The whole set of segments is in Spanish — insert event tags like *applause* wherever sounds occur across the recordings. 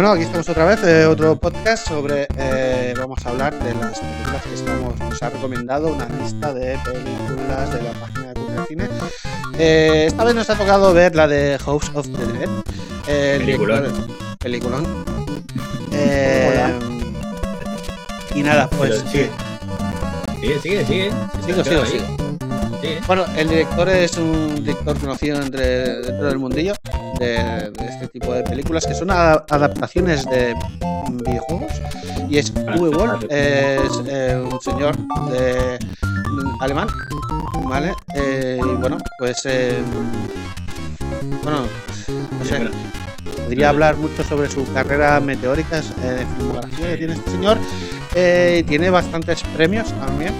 Bueno, aquí estamos otra vez, eh, otro podcast sobre. eh, vamos a hablar de las películas que estamos. Nos ha recomendado una lista de películas de la página de Cultura Cine. Eh, esta vez nos ha tocado ver la de House of the Dead. eh, el Peliculón. Peliculón. Eh, y nada, pues. Pero sigue. Sigue, sigue, sigue. Sigo, sigo, sigo. Bueno, el director es un director conocido entre, dentro del mundillo de, de este tipo de películas que son a- adaptaciones de videojuegos. Y es Uwe ah, es eh, un señor de, alemán, ¿vale? Eh, y bueno, pues. eh, bueno, no sé. Podría hablar mucho sobre su carrera meteórica, eh, de filmografía que tiene este señor. Eh, tiene bastantes premios también,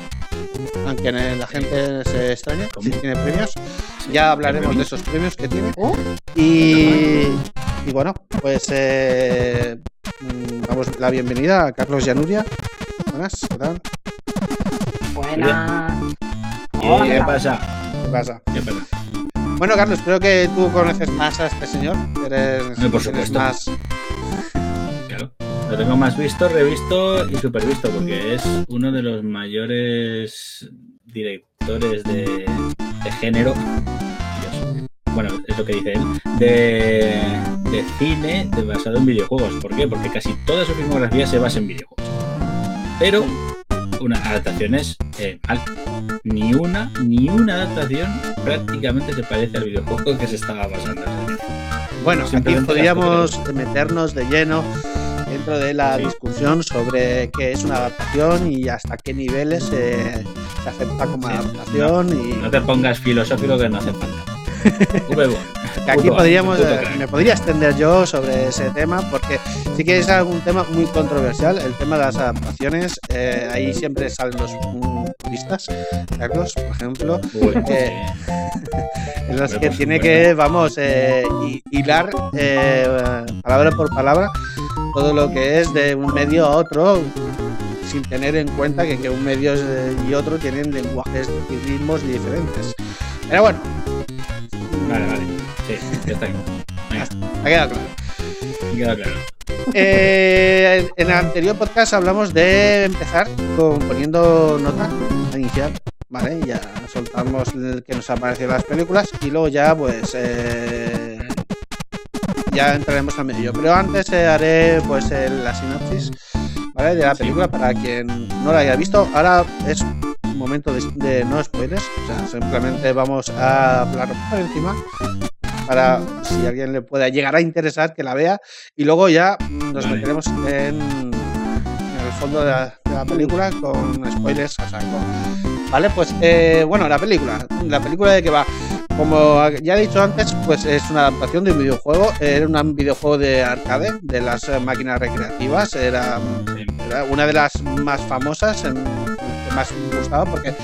aunque la gente se extrañe, ¿Cómo? sí tiene premios. Ya hablaremos de esos premios que tiene. ¿Oh? Y, y bueno, pues eh, mm, damos la bienvenida a Carlos Llanuria. Buenas, ¿qué tal? Buenas. ¿Qué pasa? ¿Qué pasa? ¿Qué pasa? Bueno, Carlos, creo que tú conoces más a este señor. Eres, por supuesto. más. Lo tengo más visto, revisto y supervisto porque es uno de los mayores directores de, de género. Dios. Bueno, es lo que dice él. De, de cine de- basado en videojuegos. ¿Por qué? Porque casi toda su filmografía se basa en videojuegos. Pero unas adaptaciones eh, mal. Ni una, ni una adaptación prácticamente se parece al videojuego que se estaba basando. Bueno, aquí podríamos meternos de lleno dentro de la Sí. discusión sobre qué es una adaptación y hasta qué niveles eh, se acepta como Sí. adaptación y No te pongas filosófico que no hace falta. *laughs* Que aquí podríamos eh, me podría extender yo sobre ese tema porque sí que es algún tema muy controversial el tema de las adaptaciones eh, ahí siempre salen los puristas Carlos por ejemplo Uy, Eh, *laughs* en los Hombre, que por tiene que, vamos, eh, hi- hilar eh, palabra por palabra todo lo que es de un medio a otro, sin tener en cuenta que, que un medio y otro tienen lenguajes y ritmos diferentes. Pero bueno, Vale, vale. Sí, ya está. Ha quedado claro. me queda claro. Eh, en el anterior podcast hablamos de empezar con poniendo nota inicial, ¿vale? Ya soltamos el que nos ha parecido las películas y luego ya pues eh, ya entraremos al medio. Pero antes eh, haré pues el- la sinopsis, ¿vale? De la Sí. película para quien no la haya visto. Ahora es momento de, de no spoilers, o sea, simplemente vamos a hablar por encima para si alguien le pueda llegar a interesar que la vea y luego ya mm, nos Vale. meteremos en, en el fondo de la, de la película con spoilers a saco. Vale, pues eh, bueno, la película, la película de que va, como ya he dicho antes, pues es una adaptación de un videojuego, era un videojuego de arcade de las eh, máquinas recreativas, era, una de las más famosas, que más me gustaba porque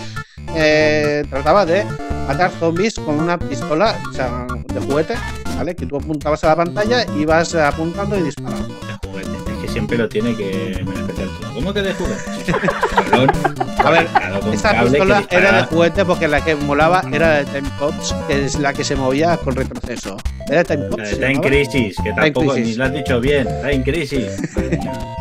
eh, trataba de matar zombies con una pistola o sea, de juguete, ¿vale? Que tú apuntabas a la pantalla y vas apuntando y disparando. De juguete. Siempre lo tiene que menospreciar todo. ¿Cómo que de juguete? Cabrón. A ver, que pistola era de juguete porque la que molaba era de Time Cops, que es la que se movía con retroceso. Era de Time La Cops. Time llamaba. Crisis, que tampoco Crisis. ni lo has dicho bien. Time Crisis.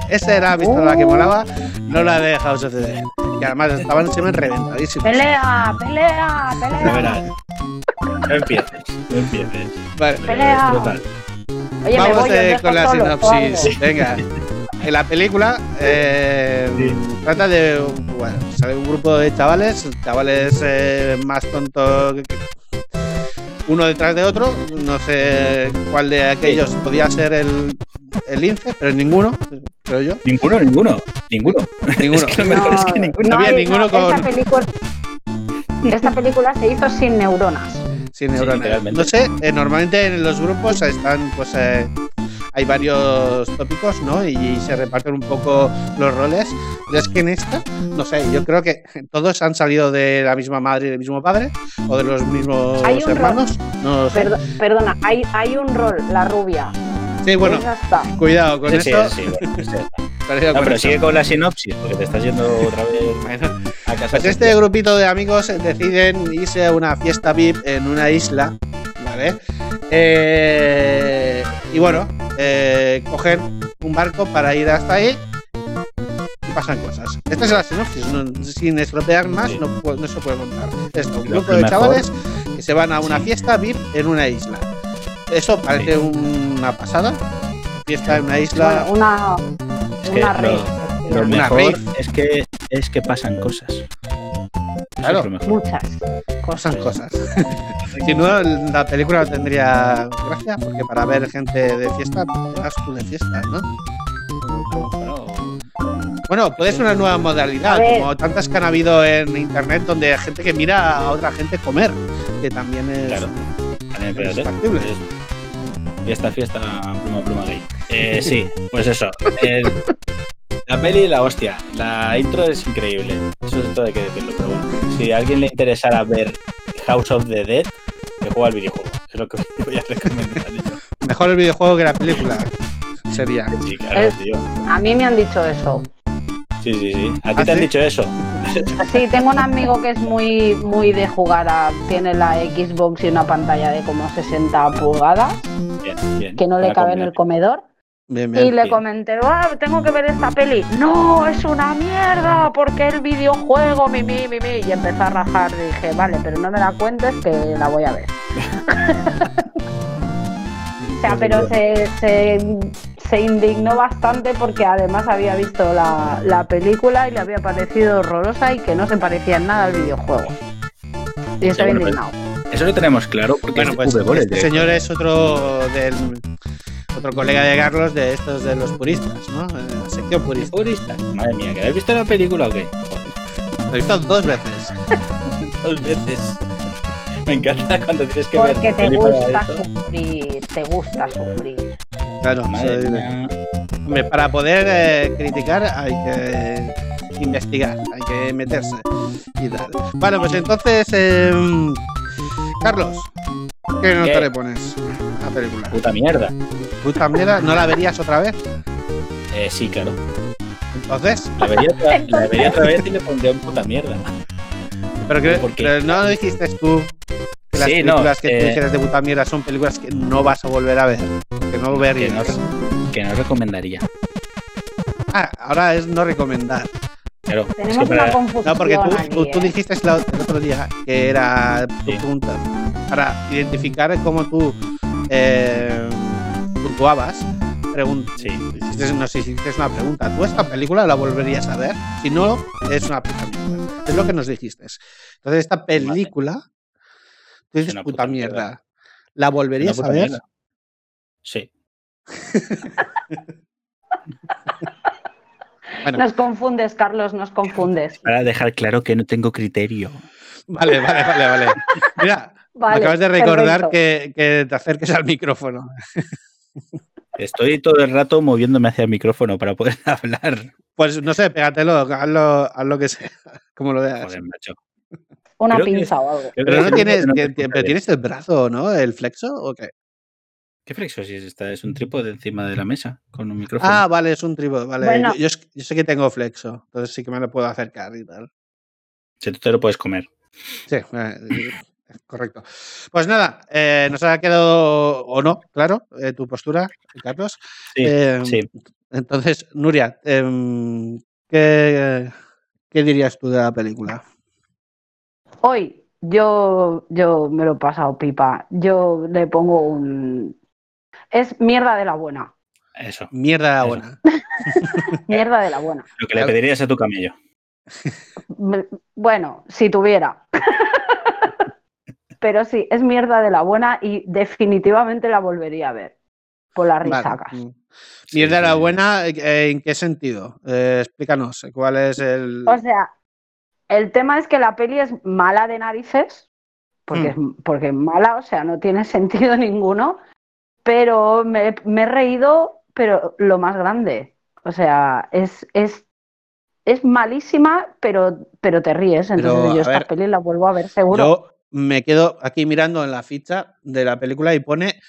Esa era la pistola que molaba, no la de House of the Dead. Que además estaban siempre reventadísimos. Pelea, pelea, pelea. verás. No empieces, no empieces. Vale, Pelea. Oye, vamos voy, eh, con la solo, sinopsis. Venga. En la película eh, Sí. trata de bueno, sale un grupo de chavales, chavales eh, más tontos uno detrás de otro. No sé cuál de aquellos podía ser el, el lince, pero ninguno, creo yo. Ninguno, ninguno. Ninguno. Ninguno. *laughs* Es que lo mejor es que ninguno. No había hay- ninguno con- Esta película, esta película se hizo sin neuronas. Sí, neuronas. no sé, eh, normalmente en los grupos están, pues, eh, hay varios tópicos, ¿no? Y se reparten un poco los roles. Pero es que en esta, no sé, yo creo que todos han salido de la misma madre y del mismo padre, o de los mismos Hay un hermanos. No lo sé. Perdo- perdona, hay, hay un rol, la rubia. Sí, bueno, cuidado con Sí, esto. sí, bueno, sí. *laughs* cuidado No, con pero esto. sigue con la sinopsis, porque te estás yendo otra vez Bueno, casa. Pues este grupito de amigos deciden irse a una fiesta VIP en una isla, ¿vale? Eh, y bueno, eh, coger un barco para ir hasta ahí y pasan cosas. Esta es la sinopsis, no- sin estropear más Sí. no, no se puede contar. Esto, un grupo de mejor- chavales que se van a una Sí. fiesta VIP en una isla. Eso parece Sí. una pasada. Fiesta en una isla. Bueno, una, Es que una lo-. Lo mejor es que es que pasan cosas. Claro. es. Muchas. pasan cosas. *laughs* si no, la película no tendría gracia, porque para ver gente de fiesta, te vas tú de fiesta, ¿no? Bueno, Bueno, puede ser una nueva modalidad, como tantas que han habido en internet, donde hay gente que mira a otra gente comer, que también es. Claro. También, Es factible. Es- Fiesta, fiesta, pluma, pluma gay. Eh, sí, pues eso. El- la peli, la hostia. La intro es increíble. Eso es todo hay que decirlo. Pero bueno, si a alguien le interesara ver House of the Dead, que juega al videojuego. Es lo que *laughs* voy a recomendar. yo. Mejor el videojuego que la película. Sería. Sí, claro, Es- tío. A mí me han dicho eso. Sí, sí, sí. ¿A ti ¿Ah, te han dicho eso? Sí, tengo un amigo que es muy, muy de jugar a. Tiene la Xbox y una pantalla de como 60 pulgadas, Bien, bien. que no le cabe en el comedor. Bien, Y le bien. comenté, "Ah, tengo que ver esta peli. No, es una mierda, porque el videojuego, mi, mi, mi, mi. Y empezó a rajar. Dije, vale, pero no me la cuentes que la voy a ver. *laughs* O sea, pero se, se, se indignó bastante porque además había visto la, la película y le había parecido horrorosa y que no se parecía en nada al videojuego. Y estaba indignado. Eso lo tenemos claro porque Bueno, es pues este señor es otro del otro colega de Carlos de estos de los puristas, ¿no? Eh, La sección purista. Purista. Madre mía, ¿que habéis visto la película o qué? Lo he visto dos veces. *laughs* Dos veces. Me encanta cuando tienes que Porque ver. te gusta sufrir, te gusta sufrir. Claro, Madre soy- mía. Hombre, para poder eh, criticar hay que investigar, hay que meterse y tal. Bueno, pues entonces, eh, Carlos, ¿qué nota ¿Qué? le pones película? Puta mierda. Puta mierda, ¿no la verías otra vez? Eh, sí, claro. Entonces, La vería, otra, la vería otra vez y le pondría un puta mierda. pero, que, ¿Por qué? pero no dijiste tú que las Sí, no, películas que tú eh, dijeras de puta mierda son películas que no vas a volver a ver, que no Que verías. no, que no recomendaría. Ah, ahora es no recomendar. Claro. es Tenemos que para- una confusión No, porque tú, aquí, tú, tú ¿eh? dijiste el otro día que era tu Sí. pregunta para identificar cómo tú eh, puntuabas. pregun- Sí. hiciste- nos hiciste una pregunta. ¿Tú esta película la volverías a ver? Si no, es una puta mierda. Es lo que nos dijiste. Entonces, esta película, tú dices una puta, puta mierda. mierda. ¿La volverías a ver? mierda. Sí. *laughs* Bueno, Nos confundes, Carlos, nos confundes. Para dejar claro que no tengo criterio. vale, vale, vale, vale. Mira, Vale, acabas de recordar que, que te acerques al micrófono. *laughs* Estoy todo el rato moviéndome hacia el micrófono para poder *laughs* hablar. Pues no sé, pégatelo, hazlo, haz lo que sea, *laughs* como lo veas. Joder, macho. Una creo que- pinza o algo. Pero no es tienes, pero tienes el brazo, ¿no? ¿El flexo o qué? ¿Qué flexo si es esta? Es un trípode encima de la mesa con un micrófono. Ah, vale, es un trípode, vale. Bueno. Yo, yo sé que tengo flexo, entonces sí que me lo puedo acercar y tal. Si tú te lo puedes comer. Sí, eh, correcto. Pues nada, eh, nos ha quedado, o no, claro, eh, tu postura, Carlos. Sí, Eh, sí. Entonces, Nuria, em, ¿qué, ¿qué dirías tú de la película? Hoy yo, yo me lo he pasado pipa. Yo le pongo un... Es mierda de la buena. Eso. Mierda la Eso. buena. *laughs* Mierda de la buena. Lo que le pedirías a tu camello. Me- *laughs* Bueno, si tuviera. Pero sí, es mierda de la buena y definitivamente la volvería a ver. Por las risacas. Mm. Mierda la sí. buena, eh, ¿en qué sentido? Eh, explícanos, ¿cuál es el...? O sea, el tema es que la peli es mala de narices, porque, es, porque es mala, o sea, no tiene *laughs* sentido ninguno, pero me, me he reído, pero lo más grande. O sea, es, es, es malísima, pero, pero te ríes. Entonces Pero, yo esta ver, peli la vuelvo a ver seguro. Me quedo aquí mirando en la ficha de la película y pone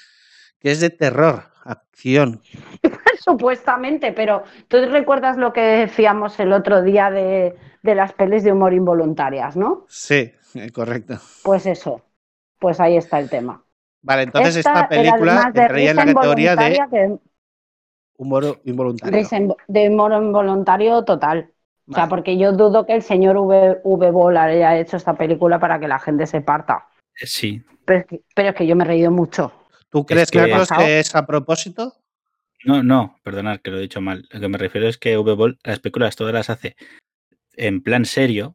que es de terror, acción. *laughs* Supuestamente, pero tú recuerdas lo que decíamos el otro día de, de las pelis de humor involuntarias, ¿no? Sí, eh, correcto. Pues eso, pues ahí está el tema. Vale, entonces esta, película entraría en la categoría de humor involuntario. De humor involuntario total. O sea, porque yo dudo que el señor V, v Ball haya hecho esta película para que la gente se parta. Eh, sí. Pero es que, yo me he reído mucho. ¿Tú crees, que, que es a propósito? No, no, perdonad que lo he dicho mal. Lo que me refiero es que V Ball las películas todas las hace en plan serio,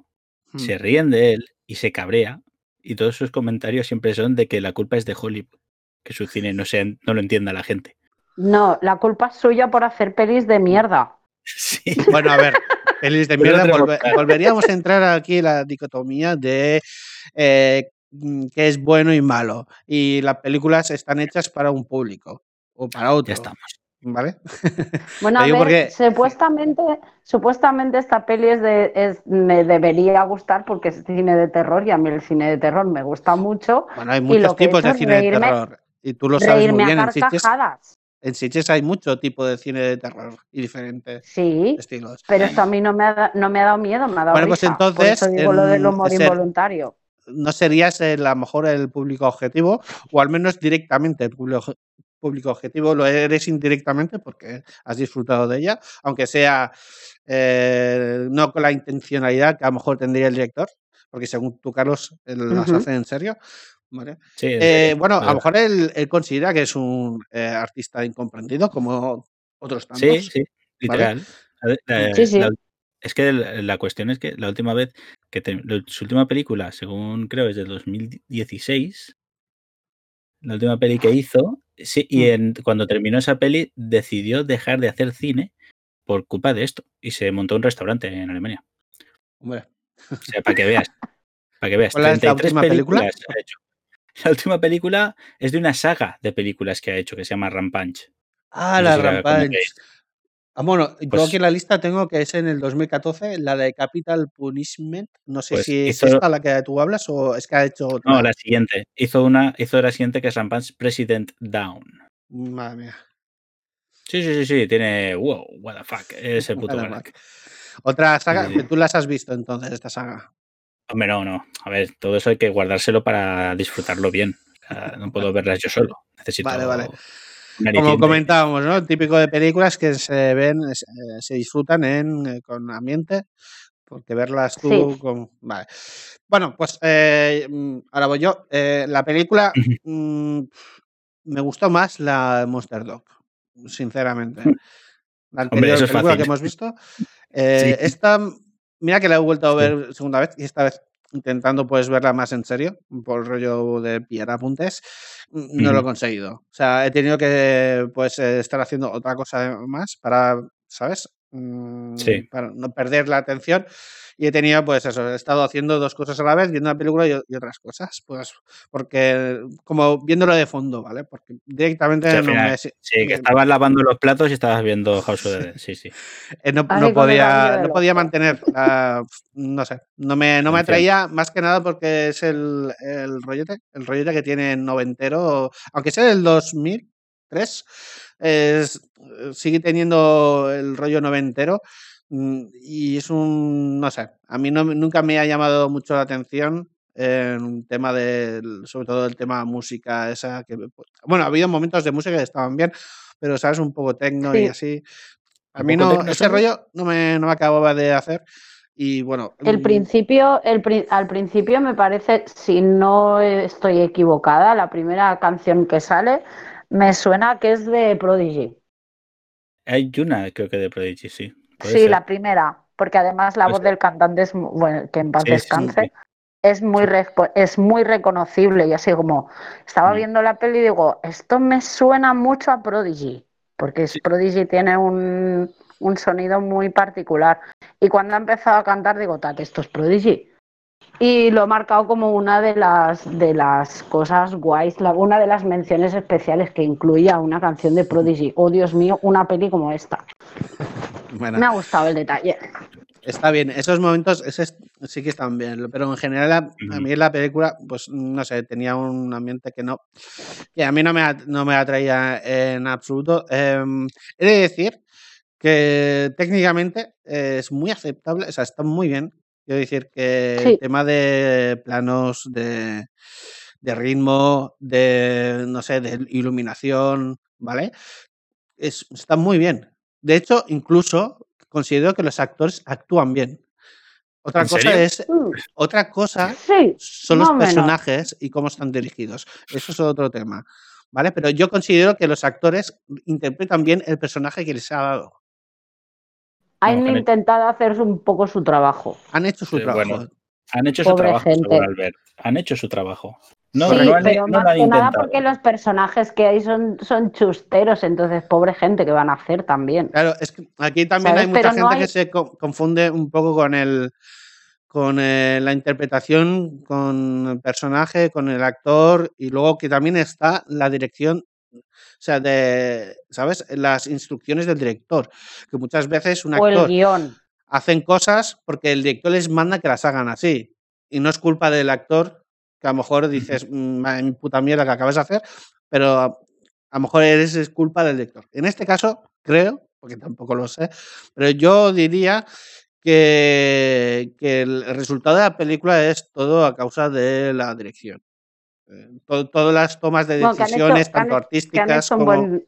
se hmm. ríen de él y se cabrea. Y todos sus comentarios siempre son de que la culpa es de Hollywood, que su cine no, sea, no lo entienda la gente. No, la culpa es suya por hacer pelis de mierda. *laughs* Sí. Bueno, a ver, pelis de mierda. volveríamos a entrar aquí en la dicotomía de eh, mm, qué es bueno y malo. Y las películas están hechas para un público o para otro. Ya estamos. ¿Vale? *laughs* Bueno, a ver, supuestamente, supuestamente esta peli es de, me debería gustar porque es cine de terror y a mí el cine de terror me gusta mucho. Bueno, hay muchos tipos de cine de terror y tú lo sabes muy bien. en en Sitges hay mucho tipo de cine de terror y diferentes sí, estilos. Pero esto a mí no me ha, no me ha dado miedo, me ha dado Bueno, pues entonces. digo lo del humor involuntario. No serías a lo mejor el público objetivo, o al menos directamente el público, público objetivo, lo eres indirectamente porque has disfrutado de ella, aunque sea eh, no con la intencionalidad que a lo mejor tendría el director, porque según tú, Carlos, las hace en serio. Eh, bueno, a lo mejor él, considera que es un eh, artista incomprendido, como otros tantos. Sí, sí, literal. es que la, cuestión es que la última vez que su última película, según creo, es del 2016, la última peli que hizo, sí, y mm. en, cuando terminó esa peli decidió dejar de hacer cine por culpa de esto y se montó un restaurante en Alemania. Hombre. O sea, para que veas. Para que veas. ¿Cuál es la última película? Ha hecho. *laughs* La última película es de una saga de películas que ha hecho que se llama Rampage. Ah, la Rampage. Ah, bueno, yo pues aquí en la lista tengo que es en el 2014, la de Capital Punishment. No sé pues si es esta la que tú hablas o es que ha hecho otra. No, la siguiente. Hizo una, hizo la siguiente que es Rampage President Down. Madre mía. Sí, sí, sí, sí. Tiene. Wow, what the fuck. *laughs* Ese puto Otra saga, que tú las has visto entonces, esta saga. Hombre, no, no. A ver, todo eso hay que guardárselo para disfrutarlo bien. no puedo verlas yo solo. Necesito. Vale, vale. Como comentábamos, ¿no? Típico de películas que se ven, se disfrutan en, eh, con ambiente, porque verlas tú con. Vale. Bueno, pues eh, mm, ahora voy yo. Eh, la película mm, me gustó más la Monster Dog, sinceramente. *laughs* La anterior película que hemos visto. Esta Mira que la he vuelto a ver segunda vez y esta vez intentando pues verla más en serio, por el rollo de pillar apuntes, no lo he conseguido. O sea, he tenido que pues estar haciendo otra cosa más para, ¿sabes? Mm, sí. Para no perder la atención y he tenido, pues eso, he estado haciendo dos cosas a la vez, viendo una película y, otras cosas, pues porque, como viéndolo de fondo, ¿vale? Porque directamente no me... Sí, que estabas lavando los platos y estabas viendo House of the Dead, sí, sí. *laughs* Eh, no, podía, no podía mantener, no sé, no me, no me atraía más que nada porque es el, el rollete, el rollete que tiene noventero, aunque sea del 2003, es, sigue teniendo el rollo noventero Mm, y es un, no sé, a mí no, nunca me ha llamado mucho la atención en un tema de, sobre todo el tema música, esa que, pues, bueno, ha habido momentos de música que estaban bien, pero sabes, un poco tecno y así. A mí no, ese rollo no me, no me acababa de hacer. Y bueno. El mm, principio, el, al principio me parece, si no estoy equivocada, la primera canción que sale me suena que es de Prodigy. Hay una, creo que de Prodigy, sí. Sí, la primera, porque además la pues voz del cantante es, bueno, que en paz descanse, es muy es muy reconocible y así como estaba mm. viendo la peli y digo, esto me suena mucho a Prodigy, porque Prodigy tiene un, un, sonido muy particular. Y cuando ha empezado a cantar digo, tate, esto es Prodigy. Y lo he marcado como una de las, de las cosas guays, una de las menciones especiales que incluía una canción de Prodigy. Oh, Dios mío, una peli como esta. Me ha gustado el detalle. Está bien, esos momentos sí que están bien, pero en general a, mí la película, pues no sé, tenía un ambiente que no, que a mí no me, no me atraía en absoluto. Em, he de decir que técnicamente es muy aceptable, o sea, está muy bien. Quiero decir que el tema de planos de, de ritmo, de, no sé, de iluminación, ¿vale? Es, está muy bien. De hecho, incluso considero que los actores actúan bien. Otra ¿En cosa serio? es, Mm, otra cosa Sí, son los personajes y cómo están dirigidos. Eso es otro tema. ¿Vale? Pero yo considero que los actores interpretan bien el personaje que les ha dado. Han intentado hacer un poco su trabajo. Han hecho su Sí, trabajo. bueno. Han hecho su Pobre trabajo, gente. según Albert. Han hecho su trabajo. No, sí, no pero no más que nada porque los personajes que hay son, son chusteros, entonces pobre gente que van a hacer también. Claro, es que aquí también ¿Sabes? hay mucha Pero gente no hay- que se co- confunde un poco con el con eh, la interpretación, con el personaje, con el actor y luego que también está la dirección, o sea, de, ¿sabes? Las instrucciones del director, que muchas veces un O el actor guion. hacen cosas porque el director les manda que las hagan así y no es culpa del actor, que a lo mejor dices, "Mm, mi puta mierda que acabas de hacer, pero a, a lo mejor eres es culpa del director. En este caso, creo, porque tampoco lo sé, pero yo diría que, que el resultado de la película es todo a causa de la dirección. Eh, to- todas las tomas de Bueno, hecho- decisiones, tanto han artísticas como... buen,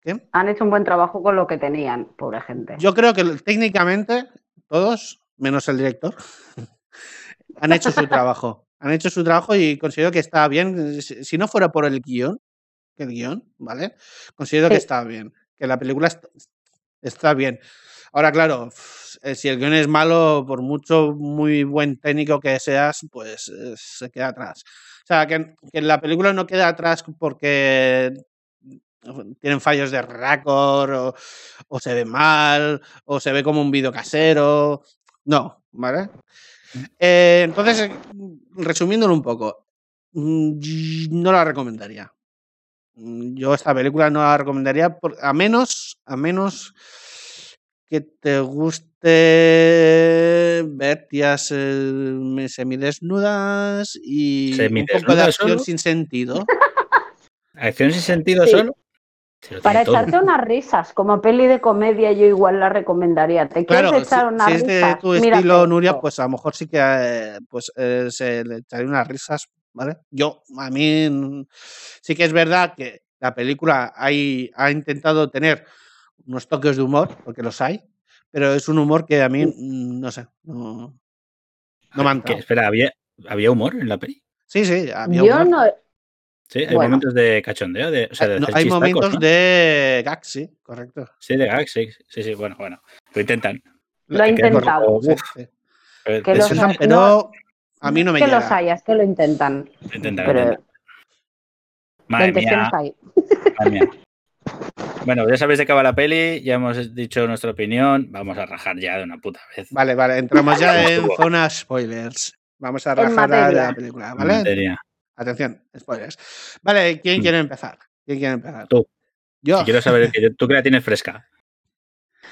¿Qué? han hecho un buen trabajo con lo que tenían, pobre gente. Yo creo que técnicamente todos, menos el director, *laughs* han hecho su trabajo. Han hecho su trabajo y considero que está bien. Si no fuera por el guion, que el guion, ¿vale? Considero que está bien. Que la película está bien. Ahora, claro, eh, si el guion es malo, por mucho muy buen técnico que seas, pues eh, se queda atrás. O sea, que, que la película no queda atrás porque tienen fallos de récord o, o se ve mal o se ve como un vídeo casero. No, ¿vale? Eh, entonces, resumiéndolo un poco, mm, no la recomendaría. Mm, Yo esta película no la recomendaría por- a menos, a menos que te guste ver tías eh, semidesnudas y un poco de ¿Semidesnudas acción solo? sin sentido. *laughs* ¿Acción sin sentido Sí. solo? Se Para todo. echarte unas risas, como peli de comedia, yo igual la recomendaría. ¿Te quieres Claro, si, echar unas si es de risas? tu Mírate estilo, Nuria, pues a lo mejor sí que eh, pues, eh, se le echaré unas risas, ¿vale? Yo, a mí, mm, sí que es verdad que la película hay, ha intentado tener unos toques de humor, porque los hay, pero es un humor que a mí, mm, no sé, no, no me ha ¿Qué? entrado. Espera, ¿había, ¿había humor en la peli? Sí, sí, había Yo humor. no. Sí, hay Bueno. momentos de cachondeo, de, o sea, de Hay- no, hacer hay chistacos, momentos ¿no? de gag, sí, correcto. Sí, de gag, sí, sí, sí, bueno, bueno. Lo intentan. Lo ha Que- intentado. sí, sí. Pero Que hay- a mí no me que llega. los haya, es que lo intentan. lo intentan, lo Pero intentan. Madre mía, madre. Bueno, ya sabéis de qué va la peli, ya hemos dicho nuestra opinión, vamos a rajar ya de una puta vez. Vale, vale, entramos ya *laughs* en zona spoilers. Vamos a rajar la, de materia. la película, ¿vale? materia. Atención, spoilers. Vale, ¿quién Mm. quiere empezar? ¿Quién quiere empezar? Tú. Yo. Si quiero saber que yo- tú que la tienes fresca.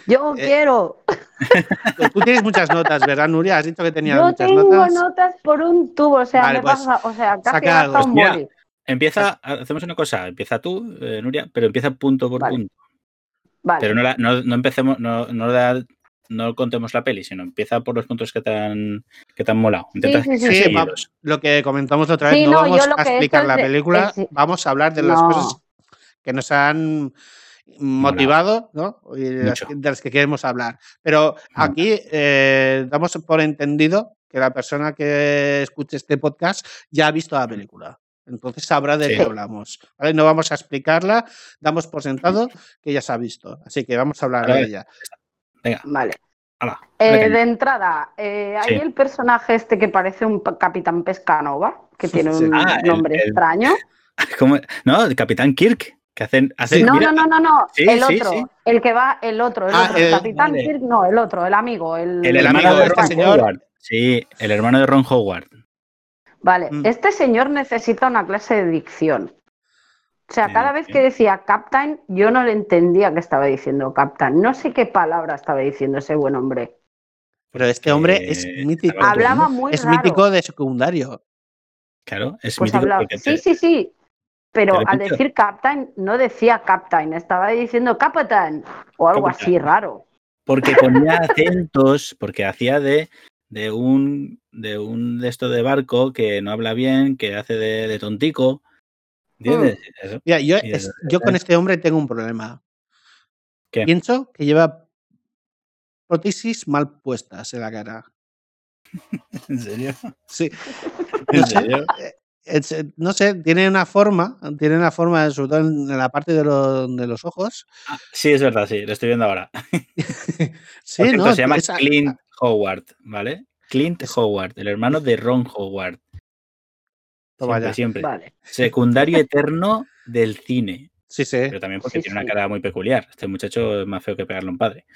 Yo Eh, quiero. Tú tienes muchas notas, ¿verdad, Nuria? Has dicho que tenías Yo muchas tengo notas. notas por un tubo, o sea, Vale, me pues, pasa, o sea, casi saca he algo. gastado un Mira, boli. Empieza, hacemos una cosa, empieza tú, eh, Nuria, pero empieza punto por Vale. punto. Vale. Pero no, la- no, no empecemos, no, no, la- no contemos la peli, sino empieza por los puntos que te han, que te han molado. Intenta sí, sí, Sí, lo que comentamos la otra vez, Sí, no, no, vamos yo a explicar la película, es- vamos a hablar de las cosas que nos han motivado, ¿no? Y de las, que, de las que queremos hablar. Pero aquí eh, damos por entendido que la persona que escuche este podcast ya ha visto la película. Entonces sabrá de Sí. qué hablamos. ¿vale? No vamos a explicarla, damos por sentado que ya se ha visto. Así que vamos a hablar Vale. de ella. Venga, Vale. hala, Eh, de entrada, eh, hay Sí. el personaje este que parece un Capitán Pescanova, que *laughs* tiene Sí. un Ah, el- nombre el- extraño. *laughs* ¿Cómo? No, el Capitán Kirk, que hacen. No, mira, no, no, no, no, Sí, el otro, sí. el que va, el otro, el Ah, otro, el, el- Capitán vale. Kirk, no, el otro, el amigo, el, el, amigo de de este Ron señor. Howard. Sí, el hermano de Ron Howard. Vale, Mm. este señor necesita una clase de dicción. O sea, cada vez que decía Captain, yo no le entendía que estaba diciendo Captain. No sé qué palabra estaba diciendo ese buen hombre. Pero este hombre es Eh, mítico. Hablaba muy Es raro. mítico de secundario. Claro, es Pues mítico hablaba- Sí, sí, sí. Pero al decir Captain, no decía Captain, estaba diciendo Captain o algo Capitán. así raro. porque ponía acentos, porque hacía de, de un de un de esto de barco que no habla bien, que hace de, de tontico. ¿Entiendes? Mira, yo, es- yo con este hombre tengo un problema. ¿Qué? Pienso que lleva prótesis mal puestas en la cara. *laughs* ¿En serio? Sí. *laughs* ¿En serio? Es, eh, no sé, tiene una forma, tiene una forma, sobre todo en la parte de, lo- de los ojos. Ah, sí, es verdad, sí, lo estoy viendo ahora. *laughs* Sí, Por cierto, ¿no? se llama Esa- Clint Howard, ¿vale? Clint Es- Howard, el hermano de Ron Howard. Toma Siempre, ya. siempre. Vale. Secundario eterno del cine. Sí, sí. Pero también porque Sí, tiene sí. una cara muy peculiar. Este muchacho es más feo que pegarle a un padre.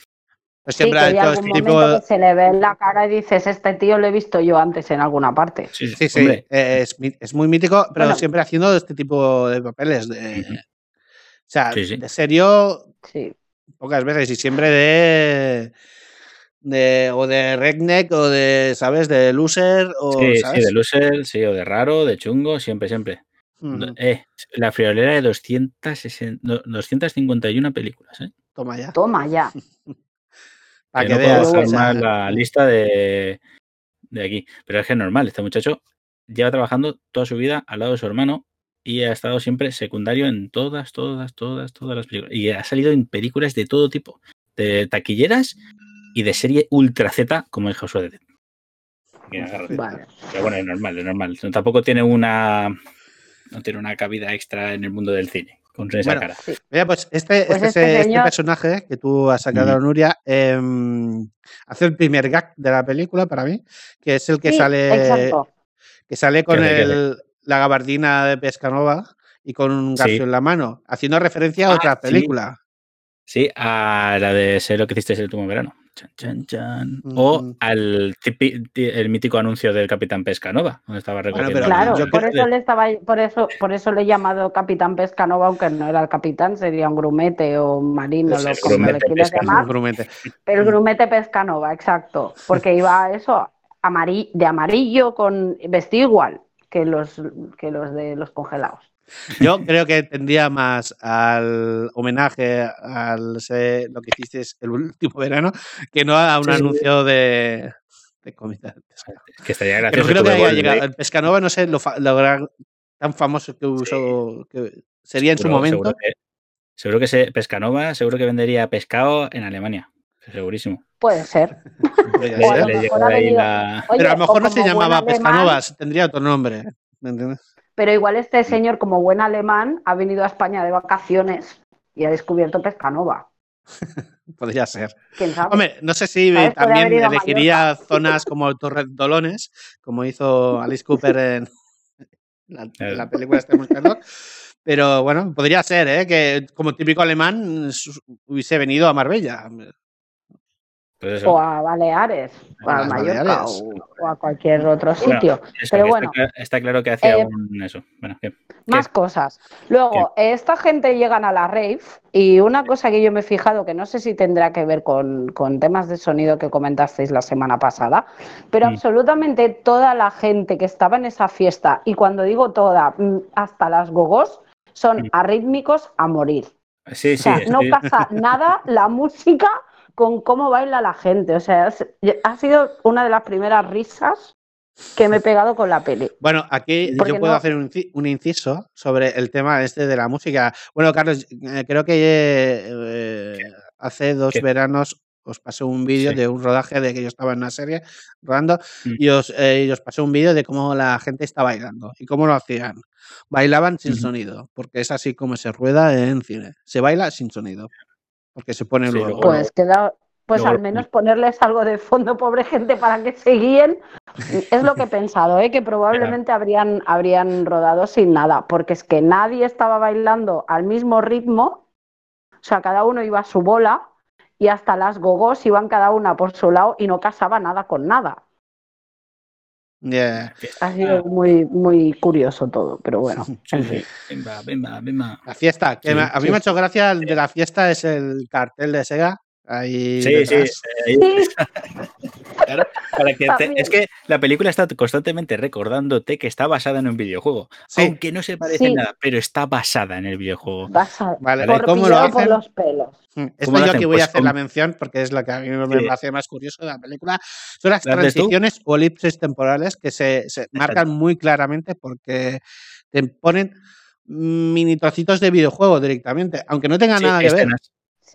Pues Sí, que hay algún este momento tipo. que se le ve en la cara y dices, este tío lo he visto yo antes en alguna parte. Sí, Sí, sí, eh, es, es muy mítico, pero Bueno. siempre haciendo este tipo de papeles. De. O sea, Sí, sí. de serio, Sí. pocas veces y siempre de. de o de redneck o de, ¿sabes? De loser o, Sí, sí, de loser, sí, o de raro, de chungo, siempre, siempre. Eh, la friolera de 260 no, 251 películas, ¿eh? Toma ya. Toma ya. *laughs* Para que que no veas. la lista de, de aquí. Pero es que es normal, este muchacho lleva trabajando toda su vida al lado de su hermano y ha estado siempre secundario en todas, todas, todas, todas las películas. Y ha salido en películas de todo tipo, de taquilleras y de serie ultra Z como es Josué de. Vale. Pero bueno, es normal, es normal. No, Tampoco tiene una no tiene una cabida extra en el mundo del cine con esa Bueno, cara. Sí. Mira, pues este, Pues este, este este personaje que tú has sacado, Ujú. Nuria, em, hace el primer gag de la película para mí, que es el que Sí, sale Exacto. que sale con ¿Qué hace, qué el, la gabardina de Pescanova y con un Sí. garfio en la mano, haciendo referencia a Ah, otra sí. película. Sí, a la de Sé lo que hiciste el último verano. Chan, chan, chan. O Ujú. al tipi- ti- el mítico anuncio del Capitán Pescanova, donde estaba recogiendo. pero Claro, yo por eso le estaba, por eso, por eso le he llamado Capitán Pescanova, aunque no era el capitán, sería un grumete o un marino, Pues lo el como le grumete quieras Pescanova. llamar. Grumete. El grumete Pescanova, exacto. Porque iba eso, amari- de amarillo con vestido igual que los, que los de los congelados. Yo creo que tendría más al homenaje al ese- lo que hiciste el último verano que no a un Sí, sí. anuncio de, de comida. Que estaría Pero gracioso. creo que haya llegado. El Pescanova, no sé lo, lo gran- tan famoso que usó, que sería en su momento. Seguro que, seguro que se, Pescanova seguro que vendería pescado en Alemania. Segurísimo. Puede ser. Pero a lo mejor no se llamaba alemán, Pescanova, tendría otro nombre. ¿Me entiendes? Pero igual este señor, como buen alemán, ha venido a España de vacaciones y ha descubierto Pescanova. *laughs* Podría ser. ¿Quién sabe? Hombre, no sé si ¿Sabes? También elegiría zonas como Torredolones, como hizo Alice Cooper en la, en la película este Sherlock. Pero bueno, podría ser, ¿eh? Que como típico alemán hubiese venido a Marbella. Pues o a Baleares, o A Mallorca, o, o a cualquier otro Bueno, sitio. Eso, Pero bueno, está, cla- está claro que hacía eh, un eso. Bueno, ¿qué? Más cosas. Luego, esta gente llegan a la rave y una cosa que yo me he fijado, que no sé si tendrá que ver con, con temas de sonido que comentasteis la semana pasada, pero Mm. absolutamente toda la gente que estaba en esa fiesta, y cuando digo toda, mm, hasta las gogos, son Mm. arrítmicos a morir. Sí, O sí. sea, no estoy- pasa nada la *laughs* música con cómo baila la gente. O sea, ha sido una de las primeras risas que me he pegado con la peli. Bueno, aquí Porque yo puedo no- hacer un, inci- un inciso sobre el tema este de la música. Bueno, Carlos, eh, creo que eh, hace dos ¿Qué? veranos os pasé un vídeo Sí. de un rodaje de que yo estaba en una serie rodando Mm. y os, eh, y os pasé un vídeo de cómo la gente está bailando y cómo lo hacían. Bailaban sin sonido, porque es así como se rueda en cine. Se baila sin sonido, porque se pone Sí, luego. Pues queda, pues luego al menos ponerles algo de fondo, *laughs* pobre gente, para que se guíen. Es lo que he pensado, ¿eh? que probablemente habrían, habrían rodado sin nada, porque es que nadie estaba bailando al mismo ritmo, o sea, cada uno iba a su bola y hasta las gogos iban cada una por su lado y no casaba nada con nada. Yeah. Ha sido muy, muy curioso todo, pero bueno. *laughs* Sí, en fin. Venga, venga, venga. La fiesta, que Sí, me- a mí sí. me ha hecho gracia el de la fiesta es el cartel de Sega ahí. Sí, sí. detrás. Sí, *laughs* Claro, para que te- También. es que la película está constantemente recordándote que está basada en un videojuego. Sí. Aunque no se parece en nada, pero está basada en el videojuego. vas a Vale, por ¿y cómo lo por hacen? los pelos. Mm, Esto ¿Cómo lo yo que voy Pues a hacer la mención, porque es la que a mí me Sí. hace más curioso de la película, son las transiciones o elipses temporales que se, se marcan muy claramente porque te ponen mini trocitos de videojuego directamente, aunque no tenga Sí, nada que ver.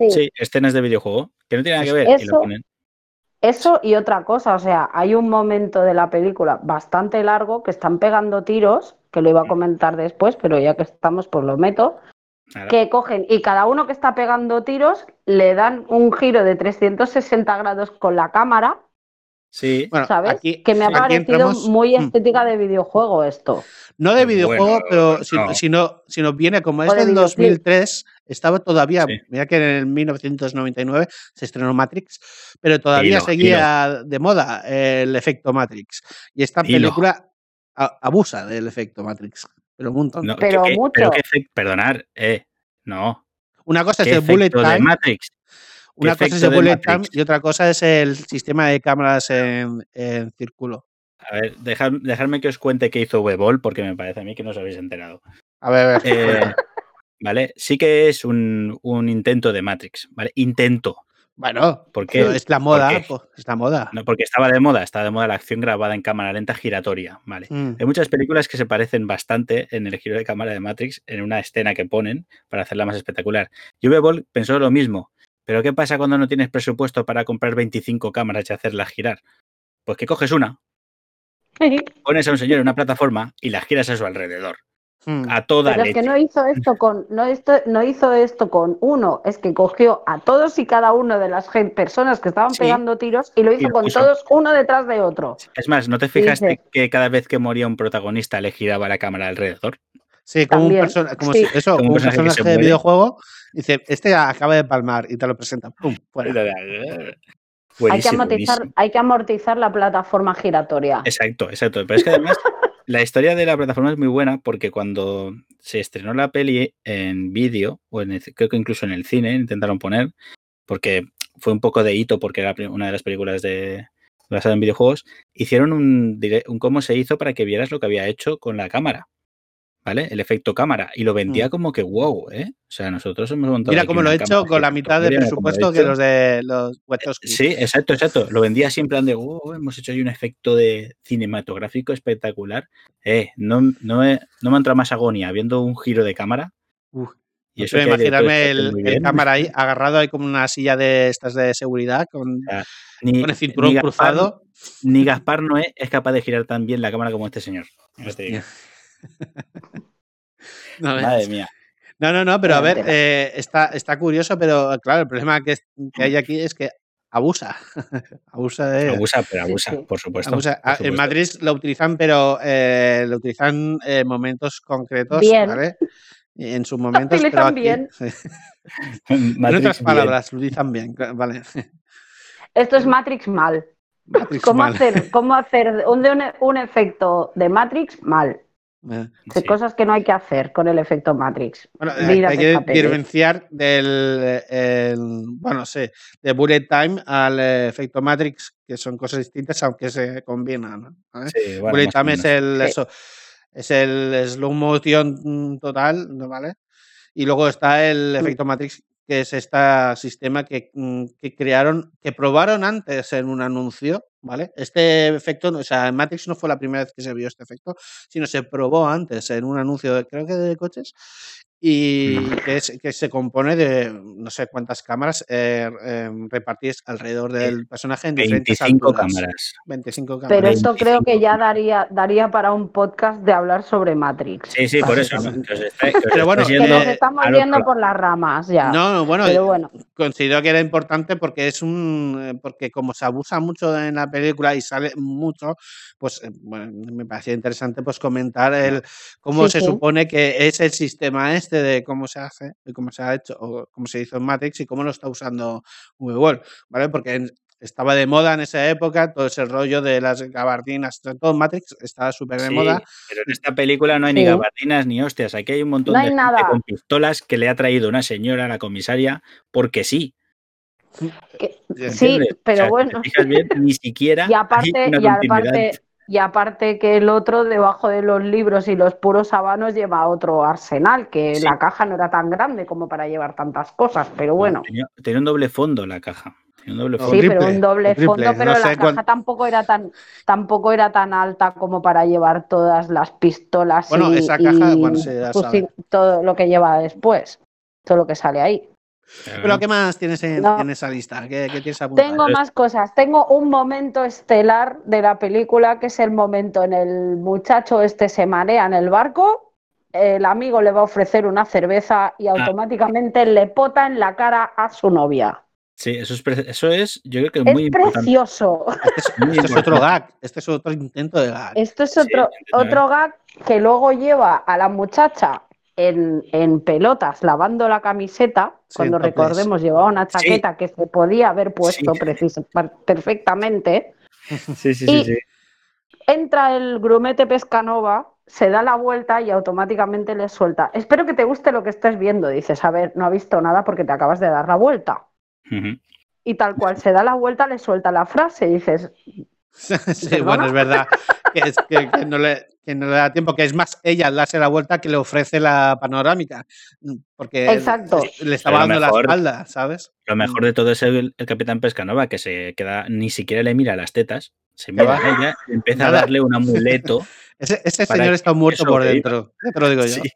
Sí, sí, escenas de videojuego que no tienen nada que ver y lo Eso- ponen. Eso y otra cosa, o sea, hay un momento de la película bastante largo que están pegando tiros, que lo iba a comentar después, pero ya que estamos, pues lo meto, que cogen y cada uno que está pegando tiros le dan un giro de 360 grados con la cámara, Sí, Bueno, ¿sabes? aquí, que me ha aquí parecido entramos- muy Mm. estética de videojuego esto. No de Bueno, videojuego, pero si, no. si no, si nos viene como es del videoclip. 2003, estaba todavía, Sí. mira que en el 1999 se estrenó Matrix, pero todavía Dilo, seguía de moda el efecto Matrix. Y esta Dilo. película a- abusa del efecto Matrix, pero un montón. no, Pero ¿qué- qué- mucho. pero perdonar, eh, no. Una cosa es ¿Qué el bullet efecto de time, Matrix? Una cosa es el bullet time y otra cosa es el sistema de cámaras en, en círculo. A ver, dejad- dejadme que os cuente qué hizo Webol, porque me parece a mí que no os habéis enterado. A ver, a ver. Eh, vale, sí que es un, un intento de Matrix, ¿vale? Intento. bueno, ¿Por qué? pero es la moda, pues, es la moda. No, porque estaba de moda, estaba de moda la acción grabada en cámara lenta giratoria, ¿vale? Mm. Hay muchas películas que se parecen bastante en el giro de cámara de Matrix, en una escena que ponen para hacerla más espectacular. Y Ball pensó lo mismo, pero ¿qué pasa cuando no tienes presupuesto para comprar 25 cámaras y hacerlas girar? Pues que coges una, *laughs* pones a un señor en una plataforma y la giras a su alrededor, Mm. a toda Pero es que no hizo esto con, no, esto, no hizo esto con uno, es que cogió a todos y cada uno de las personas que estaban Sí. pegando tiros y lo hizo lo con puso. todos uno detrás de otro. Es más, ¿no te fijaste dices- que cada vez que moría un protagonista le giraba la cámara alrededor? Sí, como También, un, persona- como sí. si- eso, Como un personaje de muere. videojuego. Dice, este acaba de palmar y te lo presenta. ¡Pum! Fuera. hay, que amortizar, buenísimo. hay que amortizar la plataforma giratoria. Exacto, exacto. Pero es que además la historia de la plataforma es muy buena porque cuando se estrenó la peli en vídeo, o en el- creo que incluso en el cine, intentaron poner, porque fue un poco de hito porque era una de las películas de basada en videojuegos, hicieron un, un cómo se hizo para que vieras lo que había hecho con la cámara. ¿Vale? El efecto cámara. Y lo vendía Mm. como que wow, ¿eh? O sea, nosotros hemos montado. Mira cómo lo he hecho con la mitad de presupuesto que los de los Wachowski. Sí, exacto, exacto. Lo vendía así en plan de, "Oh, hemos hecho ahí un efecto de cinematográfico espectacular. Eh, no, no, he- no me entra más agonía viendo un giro de cámara. Uf, Y no eso imaginarme el, cámara ahí agarrado ahí como una silla de estas de seguridad con, Ni, con el cinturón ni Gaspar- cruzado. Ni Gaspar Noé es capaz de girar tan bien la cámara como este señor. Ya te digo. *laughs* No, eh. Madre mía. no, no, no, pero a ver, eh, está, está curioso, pero claro, el problema que, que hay aquí es que abusa. *laughs* abusa de. Abusa, pero abusa, sí. por supuesto. Abusa. por Ah, En. Madrid lo utilizan, pero eh, lo utilizan en momentos concretos, Bien. ¿vale? En sus *laughs* momentos, pero utilizan aquí, bien. en otras bien. palabras, lo utilizan bien, vale. Esto es Matrix mal. Matrix ¿Cómo mal. hacer, cómo hacer un, un efecto de Matrix mal? Eh. De Sí. cosas que no hay que hacer con el efecto Matrix. Bueno, hay que diferenciar del, el- bueno, sí, de bullet time al eh, efecto Matrix, que son cosas distintas, aunque se combinan. ¿no? ¿Vale? Sí, bueno, bullet time es el, Sí. eso, es el slow motion total, ¿no? ¿vale? Y luego está el efecto Matrix, que es este sistema que, mm, que crearon, que probaron antes en un anuncio, ¿vale? Este efecto, o sea, en Matrix no fue la primera vez que se vio este efecto, sino se probó antes en un anuncio, creo que de coches, y que, es, que se compone de no sé cuántas cámaras eh, eh, repartidas alrededor del personaje en diferentes 25 alturas. cámaras. 25 cámaras. Pero esto creo que 25. ya daría, daría para un podcast de hablar sobre Matrix. Sí, sí, por eso. ¿no? *laughs* Pero bueno, Que nos Eh, estamos yendo por las ramas ya. No, bueno, Pero bueno, considero que era importante porque es un eh, porque como se abusa mucho en la película y sale mucho pues eh, bueno, me parecía interesante pues comentar el cómo Sí, se sí. supone que es el sistema este de cómo se hace y cómo se ha hecho o cómo se hizo en Matrix y cómo lo está usando Google vale porque en- estaba de moda en esa época todo ese rollo de las gabardinas todo Matrix estaba súper de Sí, moda pero en esta película no hay ni gabardinas ni hostias. Aquí hay un montón No de gente con pistolas que le ha traído una señora a la comisaria porque sí. Que- sí, pero O sea, si bueno. te fijas bien, ni siquiera *laughs* Y hay aparte, una y continuidad. aparte, y aparte que el otro, debajo de los libros y los puros sabanos, lleva otro arsenal, que Sí. la caja no era tan grande como para llevar tantas cosas, pero bueno. Tenía, tenía un doble fondo la caja. Tenía un doble No, fondo. Sí, triple, pero un doble triple, fondo, pero no la caja cuán- tampoco era tan tampoco era tan alta como para llevar todas las pistolas Bueno, y, esa caja, y bueno, sí, ya fusil- sabe. todo lo que lleva después, todo lo que sale ahí. Pero ¿qué más tienes en, No. en esa lista? ¿Qué, qué tienes apuntado? Tengo más cosas. Tengo un momento estelar de la película, que es el momento en el muchacho este se marea en el barco, el amigo le va a ofrecer una cerveza Ah. y automáticamente le pota en la cara a su novia. Sí, eso es, pre- eso es, yo creo que es Es muy importante. precioso. Este es, Muy este es otro gag. Este es otro intento de gag. Esto es otro, otro gag que luego lleva a la muchacha en, en pelotas lavando la camiseta. Cuando recordemos, llevaba una chaqueta que se podía haber puesto Sí. perfectamente. Sí, sí, sí, Y- sí. Entra el grumete Pescanova, se da la vuelta y automáticamente le suelta. Espero que te guste lo que estés viendo. Dices, a ver, no ha visto nada porque te acabas de dar la vuelta. Y tal cual se da la vuelta, le suelta la frase. Dices, *laughs* Sí, ¿Perdona? bueno, es verdad *laughs* que, es- que- que no le, que no le da tiempo, que es más ella al darse la vuelta que le ofrece la panorámica. Porque Exacto. le estaba dando mejor- la espalda, ¿sabes? Lo mejor de todo es el, el capitán Pescanova, que se queda, ni siquiera le mira las tetas, se mira a ella y empieza a darle un amuleto. *laughs* Ese, ese señor está muerto por dentro. *laughs* Ya te lo digo yo. Sí,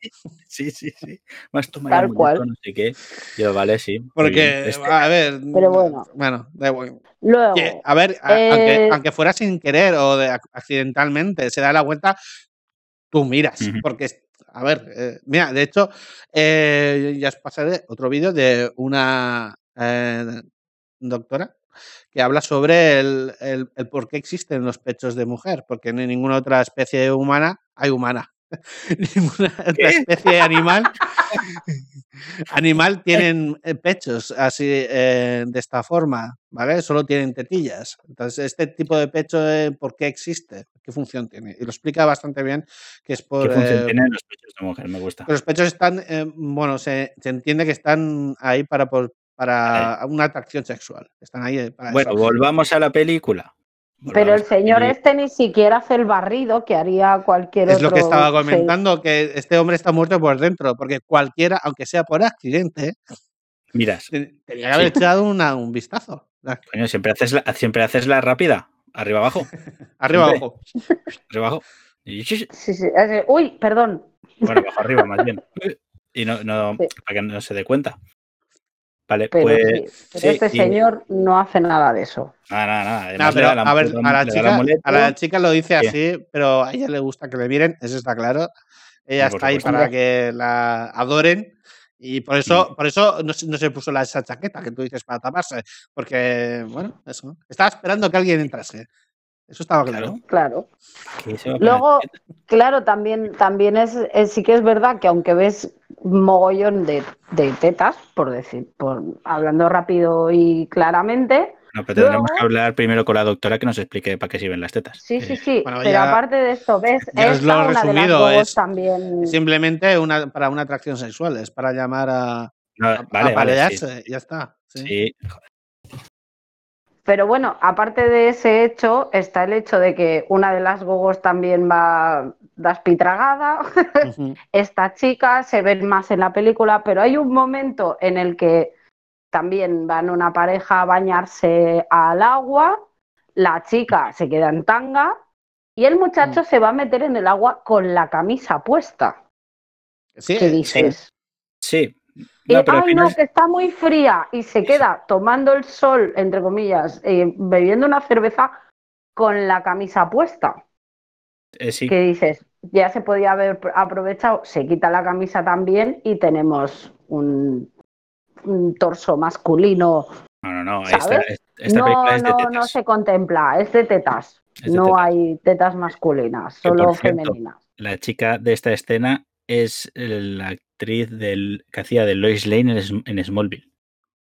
sí, sí, sí. Más el Tal cual. no sé qué. Yo, vale, sí. Porque. Este- a ver. Pero bueno. Bueno, da igual. luego, Que, a ver, a- eh, aunque, aunque fuera sin querer o de, ac- accidentalmente, se da la vuelta, tú miras. Porque, a ver, eh, mira, de hecho, eh, ya os pasaré otro vídeo de una eh, doctora que habla sobre el, el- el por qué existen los pechos de mujer, porque hay ninguna otra especie humana, hay humana. *laughs* ninguna otra especie animal *laughs* animal tienen eh, pechos así eh, de esta forma, ¿vale? Solo tienen tetillas. Entonces, este tipo de pecho, eh, ¿por qué existe? ¿Qué función tiene? Y lo explica bastante bien, que es por... ¿Qué función eh, tienen los pechos de mujer? Me gusta. los pechos están, bueno, se, se entiende que están ahí para, por- para una atracción sexual. Están ahí eh, para Bueno, eso. volvamos a la película. pero el señor este ni siquiera hace el barrido que haría cualquier Es otro. lo que estaba sí. comentando, que este hombre está muerto por dentro, porque cualquiera, aunque sea por accidente, Miras, te- tenía que haber echado una- un vistazo. coño, siempre haces la, siempre haces la rápida. Arriba abajo, *laughs* Arriba, Siempre. abajo. arriba abajo. Y sí, Sí, sí, es- Uy, perdón. Bueno, abajo arriba más *laughs* bien. Y no, no Sí. para que no se dé cuenta. Vale, Pero, pues. sí, pero sí, este y- señor no hace nada de eso. Nada, nada, nada. No, Además, pero, la- a ver, le da- a la, chica, a la chica lo dice ¿Qué? así, pero a ella le gusta que le miren, eso está claro. Ella Ah, por está ahí para que la adoren y por eso, por eso no, se- no se puso la, esa chaqueta que tú dices para taparse, porque, bueno, eso. Estaba esperando que alguien entrase. Eso estaba claro. Claro. Luego, claro, también, también es, es- sí que es verdad que aunque ves mogollón de, de tetas, por decir, por hablando rápido y claramente, No, pero tendremos luego- que hablar primero con la doctora que nos explique para qué sirven las tetas. sí, Eh, sí, sí. bueno, pero ya- aparte de esto, ves, ya os lo esta he una de las resumido, es también. Simplemente una, para una atracción sexual, es para llamar a, no, a, vale, vale, sí. aparearse, ya está. sí. Sí, Pero bueno, aparte de ese hecho, está el hecho de que una de las gogos también va despitragada. Ujú. *laughs* Esta chica se ve más en la película, pero hay un momento en el que también van una pareja a bañarse al agua, la chica se queda en tanga y el muchacho Mm. se va a meter en el agua con la camisa puesta. Sí, ¿Qué sí. dices? sí. No, no, que está muy fría y se queda tomando el sol, entre comillas, eh, bebiendo una cerveza con la camisa puesta. eh, sí, ¿Qué dices? Ya se podía haber aprovechado, se quita la camisa también y tenemos un, un torso masculino. no, no, no. Esta, esta no, película es de no, tetas. no se contempla, es de tetas. Es de no tetas. hay tetas masculinas, Que, solo cierto, femeninas. La chica de esta escena es la actriz del, que hacía de Lois Lane en, Sm- en Smallville.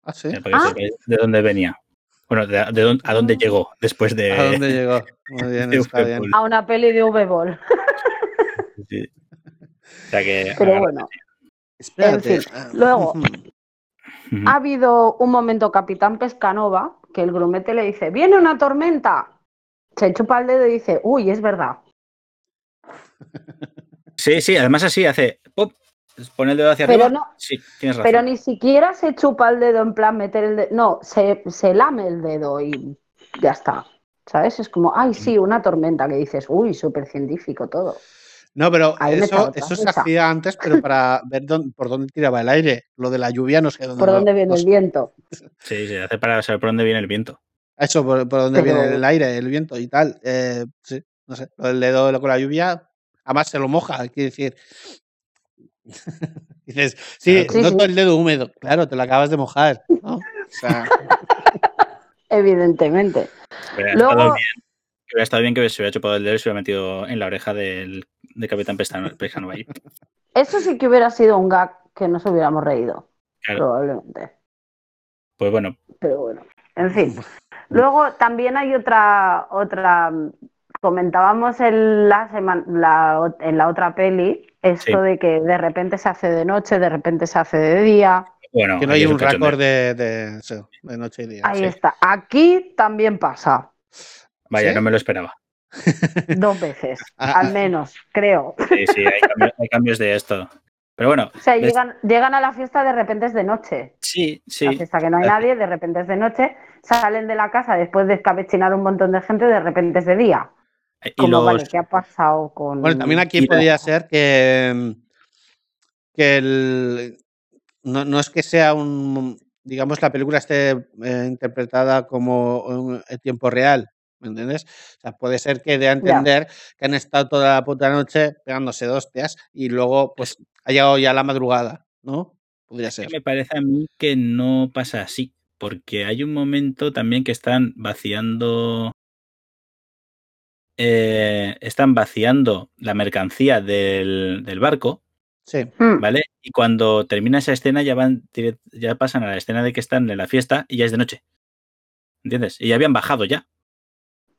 Ah, sí. Eh, Ah. de dónde venía. Bueno, de, de dónde- a dónde Ah. llegó después de. ¿A dónde llegó? Muy *laughs* bien, de está bien. Uwe A una peli de V-Ball. *laughs* *laughs* Sí. O sea que. Pero bueno, Espérate. En fin, ah, luego, ha habido un momento Capitán Pescanova que el grumete le dice, viene una tormenta. Se chupa el dedo y dice, uy, es verdad. Sí, sí, además así hace pone el dedo hacia Pero arriba. no- Sí, tienes razón. Pero ni siquiera se chupa el dedo en plan meter el dedo. No, se, se lame el dedo y ya está. ¿Sabes? Es como, ay, sí, una tormenta que dices, uy, súper científico todo. No, pero Ahí eso, eso se hacía antes, pero para *laughs* ver dónde- por dónde tiraba el aire. Lo de la lluvia no sé dónde. ¿Por lo- dónde viene no el viento? *laughs* Sí, se hace para saber por dónde viene el viento. Eso, por, por dónde Pero- viene el aire, el viento y tal. Eh, sí, no sé. Lo del dedo con la lluvia, además se lo moja, quiere decir. *laughs* Dices, sí, Claro. Sí, noto sí. el dedo húmedo. Claro, te lo acabas de mojar. ¿no? *laughs* O sea, Evidentemente. Hubiera Luego- estado bien, hubiera estado bien que se hubiera chupado el dedo y se hubiera metido en la oreja del, de Capitán Pestano- Pescanova ahí. Eso sí que hubiera sido un gag que nos hubiéramos reído, Claro. probablemente. Pues bueno, Pero bueno, en fin. *laughs* Luego también hay otra, otra, mm, comentábamos en la, seman- la- en la otra peli, esto Sí. de que de repente se hace de noche, de repente se hace de día. bueno. que no hay un récord de, de, de noche y día. Ahí sí. está. Aquí también pasa, Vaya, ¿Sí? no me lo esperaba. *laughs* dos veces, Ah, al ah. menos, creo. Sí, sí, hay cambios, hay cambios de esto. Pero bueno, O sea, ¿ves? llegan, llegan a la fiesta, de repente es de noche. sí, La sí. fiesta que no hay nadie, de repente es de noche. Salen de la casa después de escabechinar un montón de gente, de repente es de día. Y Como, los, vale, ¿qué ha pasado con...? Bueno, también aquí podría ser que, que el, no, no es que sea un, digamos, la película esté eh, interpretada como un- en tiempo real, ¿me entiendes? O sea, puede ser que dé a entender que han estado toda la puta noche pegándose dos hostias y luego pues ha llegado ya la madrugada, ¿no? Podría ser. me parece a mí que no pasa así, porque hay un momento también que están vaciando eh, están vaciando la mercancía del, del barco, Sí, Hmm, ¿vale? Y cuando termina esa escena ya van ya pasan a la escena de que están en la fiesta y ya es de noche. ¿Entiendes? Y ya habían bajado ya.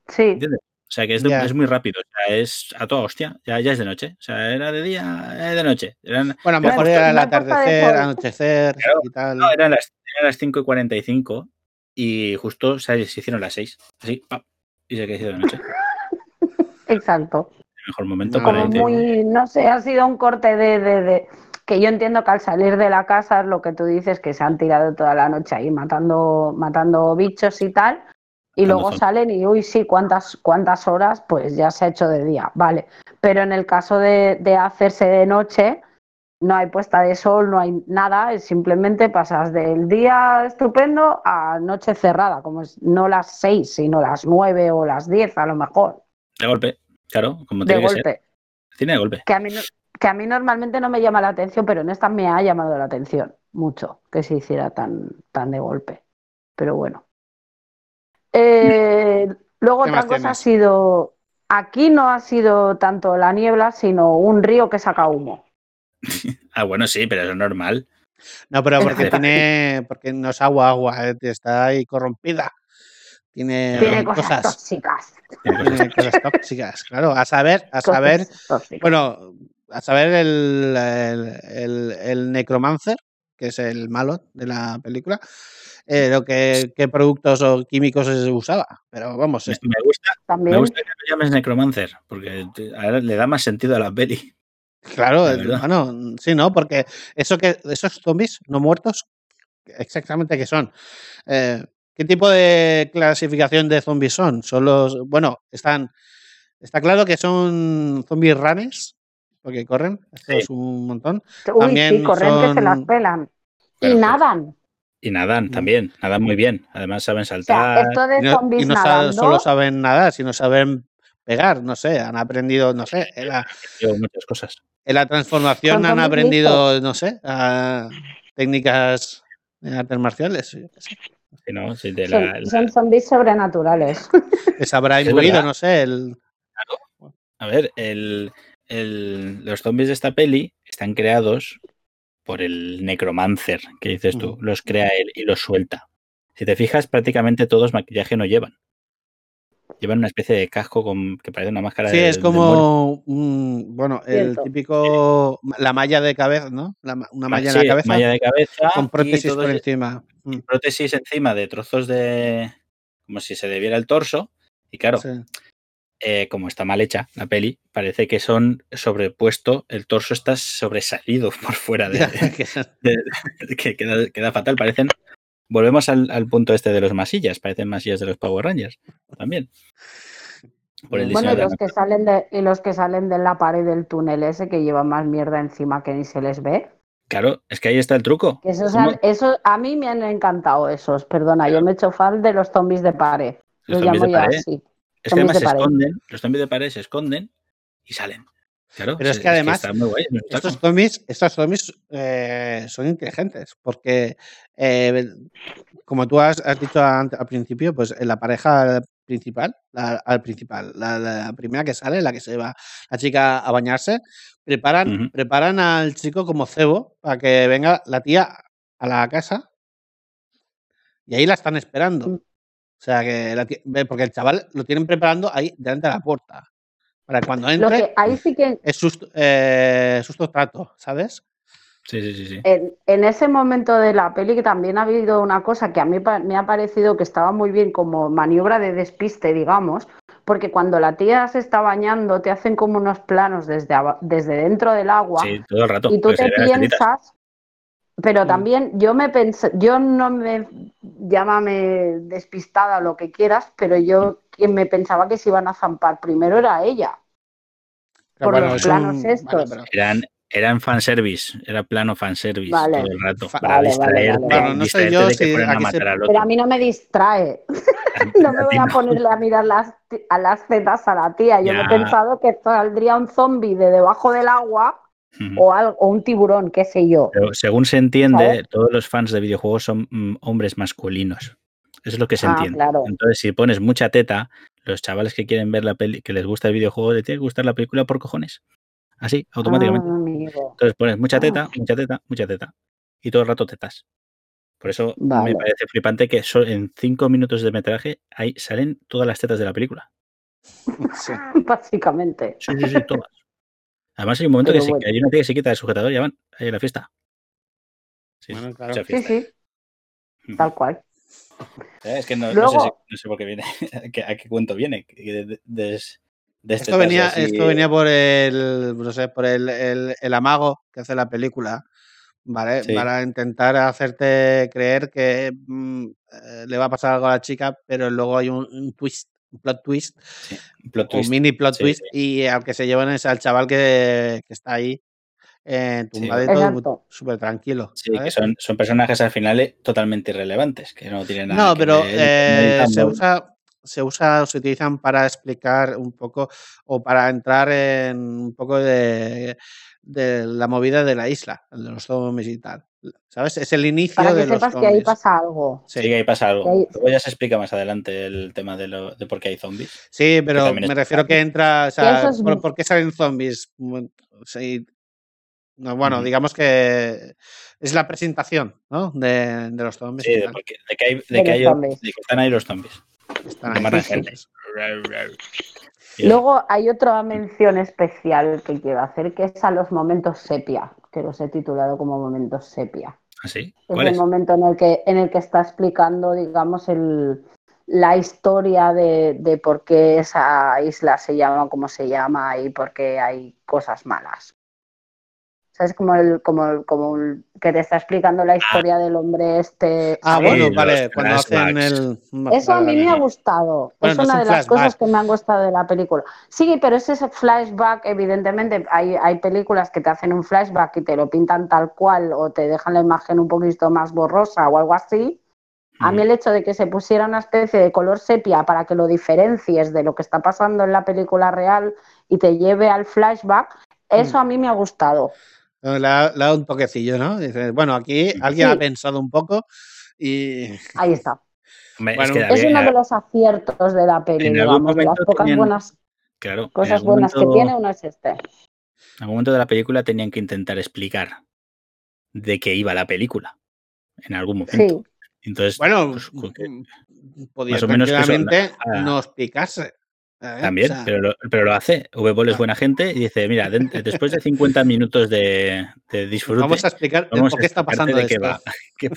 Sí, ¿Entiendes? O sea que es, de- Ya. es muy rápido. O sea, es a toda hostia. Ya, ya es de noche. O sea, era de día, es de noche. Eran, bueno, a lo mejor era el atardecer, anochecer Claro, y tal. no, eran las, eran las 5 y 45 y justo se, se hicieron las 6. Así, ¡pam! y se quedó de noche. Exacto. El mejor momento No, para Como muy, no sé, ha sido un corte de, de, de- que yo entiendo que al salir de la casa es lo que tú dices, que se han tirado toda la noche ahí matando, matando bichos y tal, y luego salen y uy, sí, cuántas, cuántas horas, pues ya se ha hecho de día, vale. Pero en el caso de, de hacerse de noche, no hay puesta de sol, no hay nada, es simplemente pasas del día estupendo a noche cerrada, como es no las seis, sino las nueve o las diez a lo mejor, De golpe. Claro, como de tiene que ser. golpe. Cine de golpe. que a mí no- que a mí normalmente no me llama la atención, pero en esta me ha llamado la atención mucho que se hiciera tan, tan de golpe. Pero bueno. Eh, luego ¿Qué otra cosa ha sido, aquí no ha sido tanto la niebla, sino un río que saca humo. *laughs* Ah, bueno, sí, pero eso es normal. No, pero porque tiene, porque no es agua, agua, eh, está ahí corrompida. Tiene, Tiene cosas, cosas, tóxicas. Tiene cosas- tóxicas, claro. A saber, a cosas saber, tóxicas. bueno, a saber el, el, el- el necromancer, que es el malo de la película, eh, lo que qué productos o químicos se usaba. Pero vamos, Me, es- me gusta, me También. gusta que lo llames Necromancer, porque ahora le da más sentido a la peli. claro, bueno, sí, ¿no? Porque eso que, esos zombies no muertos, exactamente qué son. Eh, ¿Qué tipo de clasificación de zombies son? Son los, bueno, están, está claro que son zombies ranes, porque corren, esto Sí. es un montón. Uy, también sí, corren que se las pelan. Pero, y pues, nadan. Y nadan también, nadan muy bien. Además saben O sea, saltar. esto de Y no, zombies y no nadando. solo saben nadar, sino saben pegar, no sé, han aprendido, no sé, en la, muchas cosas. en la transformación han aprendido, no sé, a técnicas de artes marciales. yo qué sé. Sí, ¿no? Sí, de son, la- la- son zombies sobrenaturales. *laughs* Les habrá Es imbuido, verdad. no sé, el, A ver, el, el- los zombies de esta peli están creados por el necromancer, que dices tú. Los crea él y los suelta. Si te fijas, prácticamente todos maquillaje no llevan. Llevan una especie de casco con, que parece una máscara Sí, de- es del muerto. como, un- bueno, el Cierto. típico, la malla de cabeza, ¿no? La una malla en Sí, la cabeza malla de cabeza con prótesis por encima. Mm, prótesis encima de trozos de. como si se debiera el torso. Y claro, sí. eh, como está mal hecha la peli, parece que son sobrepuesto, el torso está sobresalido *laughs* por fuera de, *laughs* Ya, que- de- que queda, queda fatal. Parecen. Volvemos al, al punto este de los masillas, parecen masillas de los Power Rangers también. Por el Bueno, y los que salen de, y los que salen de la pared del túnel ese que llevan más mierda encima que ni se les ve. Claro, es que ahí está el truco. Han- eso, a mí me han encantado esos, perdona, yo me he hecho fan de los zombies de pared. Los Los zombies llamo de yo pared. así. Es que además se esconden, los zombies de pared se esconden y salen. Claro, Pero es que además, está muy guay, es un Estos zombies, estos zombies eh, son inteligentes, porque eh, como tú has, has dicho an- al principio, pues en la pareja principal, la, al principal, la, la primera que sale, la que se va la chica a bañarse, preparan, preparan al chico como cebo para que venga la tía a la casa y ahí la están esperando. Mm. O sea que la tía- ve, porque el chaval lo tienen preparando ahí delante de la puerta. Para cuando Lo entre que ahí sí que es susto, eh, susto trato, ¿sabes? Sí, sí, sí, sí. en, en ese momento de la peli que también ha habido una cosa que a mí me ha parecido que estaba muy bien como maniobra de despiste, digamos, porque cuando la tía se está bañando te hacen como unos planos desde, desde dentro del agua Sí, todo el rato. y tú te piensas, pero Mm. también yo me pensé, yo no me, llámame despistada o lo que quieras, pero yo quien me pensaba que se iban a zampar primero era ella. Pero Por los es un- planos estos. vale, pero- Eran, eran fanservice, era plano fanservice Vale. todo el rato. Fa- para vale, vale, distraerte, vale, Bueno, no distraerte yo de que si fueran a se- matar Pero a mí no me distrae. *laughs* No me voy a ponerle a mirar las, a las tetas a la tía. Yo me Ya. he pensado que saldría un zombie de debajo del agua o, algo, o un tiburón, qué sé yo. Pero según se entiende, ¿Sabes? todos los fans de videojuegos son mm, hombres masculinos. Eso es lo que se Ah, entiende. claro. Entonces, si pones mucha teta, los chavales que quieren ver la peli, que les gusta el videojuego, les tiene que gustar la película por cojones. Así, automáticamente. Ah. Entonces pones mucha Ah. teta, mucha teta, mucha teta. Y todo el rato tetas. Por eso Vale. me parece flipante que en cinco minutos de metraje ahí salen todas las tetas de la película. Sí. *laughs* Básicamente. Sí, sí, sí, todas. Además hay un momento que, Pero bueno. hay una tía que se quita el sujetador y ya van ahí a la fiesta. Sí, Bueno, sí, claro. mucha Sí, fiesta. sí, Ujú. tal cual. Eh, Es que no, sé, si- no sé por qué viene, *laughs* a qué, cuento viene. que De, de- de- de este Esto venía, así- esto venía por el, no sé, por el, el- el amago que hace la película, ¿vale? Sí. Para intentar hacerte creer que mm, eh, le va a pasar algo a la chica, pero luego hay un, un twist, un plot twist, sí, un plot un twist. mini plot Sí, twist, y al que se llevan es al chaval que, que está ahí eh, Sí. tumbadito, Exacto. súper tranquilo. Sí, que son, son personajes al final eh, totalmente irrelevantes, que no tienen nada No, que pero ver, eh, no se usa se usa o se utilizan para explicar un poco o para entrar en un poco de, de la movida de la isla, de los zombies y tal. ¿Sabes? Es el inicio Para de que los sepas que ahí pasa algo. Sí, que ahí pasa algo. Ahí- Luego ya se explica más adelante el tema de, lo, de por qué hay zombies. Sí, pero me refiero que entra, o sea, es ¿por, por qué salen zombies? Sí, bueno, digamos que es la presentación, ¿no? De, de los zombies. Sí, de, tal. porque- de que, hay, de, que los hay- zombies. de que están ahí los zombies. Están ahí. *laughs* Luego hay otra mención especial que quiero hacer, que es a los momentos sepia, que los he titulado como momentos sepia. ¿Así? Es ¿Cuál el es? momento en el que, en el que está explicando, digamos, el, la historia de, de por qué esa isla se llama como se llama y por qué hay cosas malas. ¿Sabes? Como el, como el, como el que te está explicando la historia del hombre este. Ah, Sí, bueno, vale, cuando hacen el... Eso a mí me ha gustado. Bueno, es no es una un de las flashback. cosas que me han gustado de la película. Sí, pero es ese flashback, evidentemente, hay, hay películas que te hacen un flashback y te lo pintan tal cual o te dejan la imagen un poquito más borrosa o algo así. A mí el hecho de que se pusiera una especie de color sepia para que lo diferencies de lo que está pasando en la película real y te lleve al flashback, eso Mm. a mí me ha gustado. Le da, le da un toquecillo, ¿no? Dice, bueno, aquí alguien Sí. ha pensado un poco y... *laughs* Ahí está. Bueno, es que Es había- uno de los aciertos de la peli, en algún digamos, de las momento pocas tenían- buenas claro, cosas buenas que tiene, uno es este. En algún momento de la película tenían que intentar explicar de qué iba la película. En algún momento. Sí. Entonces, Bueno, pues, que- mm, podía más o menos que eso, no explicarse. También, O sea, pero, lo, pero lo hace. V-Ball es Ah. buena gente y dice, mira, de- después de 50 minutos de, de disfrute, Vamos a explicar vamos por qué está pasando de qué esto. va. *laughs* Que-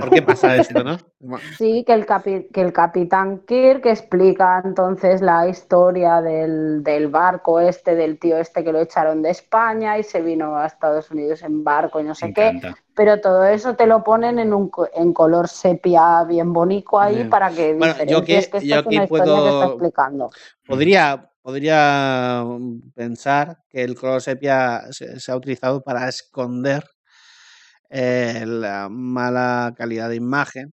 ¿Por qué pasa esto, no? *laughs* Sí, que el, capi- que el capitán Kirk explica entonces la historia del, del barco este, del tío este que lo echaron de España y se vino a Estados Unidos en barco y no Me sé qué. encanta. Pero todo eso te lo ponen en un co- en color sepia bien bonito ahí Bien. para que Bueno, yo que esta yo es una aquí historia que puedo- está explicando. Podría, podría mm, pensar que el color sepia se, se ha utilizado para esconder eh, la mala calidad de imagen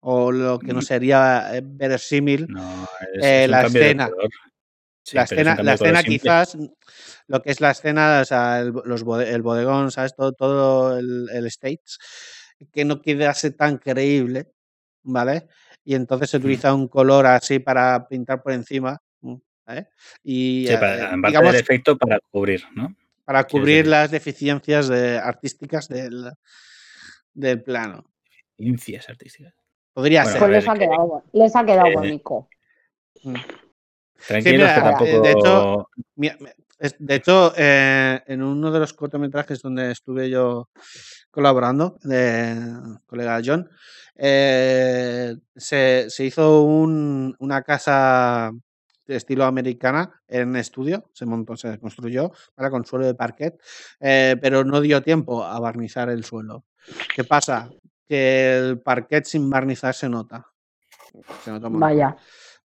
o lo que no Mm. sería eh, verosímil No, es, Eh, es la escena. Sí, la escena, la escena simple. Lo que es la escena, o sea, el, los el bodegón, ¿sabes? Todo, todo el, el stage, que no quedase tan creíble, ¿vale? Y entonces se utiliza un color así para pintar por encima, mm, ¿vale? Y, Sí, eh, para, en base digamos, del efecto para cubrir, ¿no? para cubrir las deficiencias de- artísticas del, del plano. Incias artísticas. Podría Bueno, ser. Pues les ha que- quedado, les ha quedado que- bonito. Mm. Tranquilos, mira, que eh, tampoco. de hecho- De hecho, eh, en uno de los cortometrajes donde estuve yo colaborando, de colega John, eh, se, hizo un- una casa de estilo americana en estudio, se montó, se construyó ¿vale? con suelo de parquet, eh, pero no dio tiempo a barnizar el suelo. ¿Qué pasa? Que el parquet sin barnizar se nota. Se nota un montón.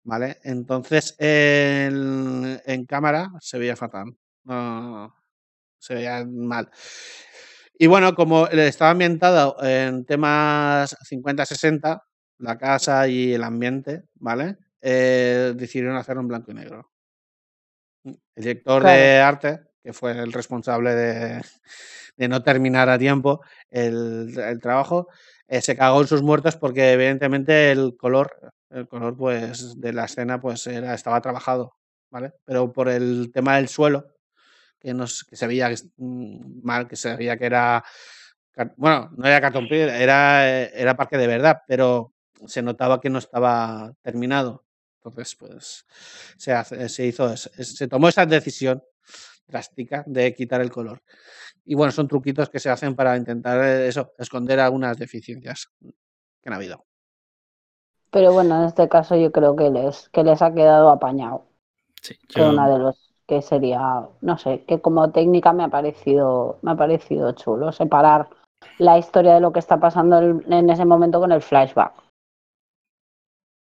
¿Vale? Entonces, en, en cámara se veía fatal. No, se veía mal. Y bueno, como estaba ambientado en temas 50-60, la casa y el ambiente, ¿vale? Eh, decidieron hacerlo en blanco y negro. El director de arte, que fue el responsable de, de no terminar a tiempo el, el trabajo, eh, se cagó en sus muertos porque evidentemente el color, el color pues de la escena pues era, estaba trabajado, ¿vale? Pero por el tema del suelo, que, nos, que se veía mm, mal, que se veía que era, bueno, no era cartón era, eh, era parque de verdad, pero se notaba que no estaba terminado. Entonces, pues se, hace- se hizo, se tomó esa decisión drástica de quitar el color. Y bueno, son truquitos que se hacen para intentar eh, eso, esconder algunas deficiencias que han habido. Pero bueno, en este caso yo creo que les, que les ha quedado apañado. Sí, Que yo- una de los que sería, no sé, que como técnica me ha parecido, me ha parecido chulo separar la historia de lo que está pasando en, en ese momento con el flashback.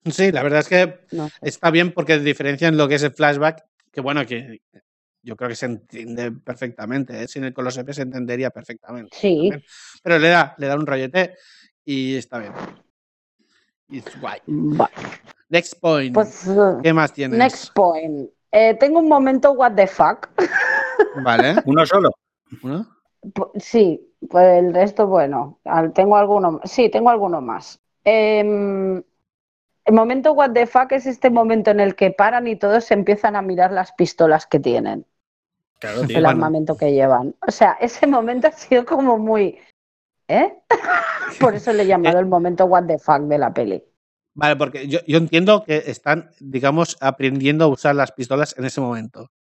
Sí, la verdad es que No sé. está bien porque diferencian lo que es el flashback, que bueno, que yo creo que se entiende perfectamente, ¿eh? sin el color sepia se entendería perfectamente. Sí. Pero le da, le da un rollete y está bien. Es guay. va- Next point. pues eh, ¿Qué más tienes? next point. Eh, tengo un momento what the fuck. *laughs* Vale. Uno solo. ¿Uno? Sí, pues el resto, bueno, tengo alguno, sí, tengo alguno más. Em, el momento what the fuck es este momento en el que paran y todos se empiezan a mirar las pistolas que tienen, Claro, tío. el Bueno. armamento que llevan. O sea, ese momento ha sido como muy... ¿Eh? *laughs* Por eso le he llamado el momento what the fuck de la peli. Vale, porque yo, yo entiendo que están, digamos, aprendiendo a usar las pistolas en ese momento.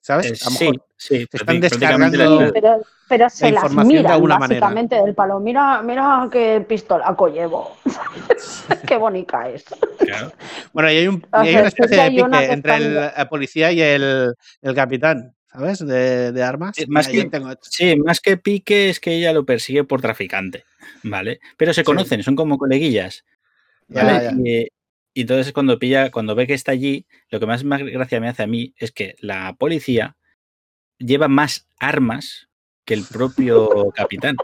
¿Sabes? A lo sí, mejor sí. se están descargando- la- Sí, pero, pero se las información de miran alguna manera. básicamente del palo. Mira, mira qué pistolaco llevo. *laughs* qué bonita es. claro. Bueno, y hay, un, y hay una sí especie de pique que entre el, la policía y el, el capitán, ¿sabes? De, de armas. Sí, más que- tengo- Sí, más que pique es que ella lo persigue por traficante, ¿vale? Pero se Sí. conocen, son como coleguillas, ¿vale? ya. Y, y entonces cuando pilla, cuando ve que está allí, lo que más, más gracia me hace a mí es que la policía lleva más armas que el propio *laughs* capitán.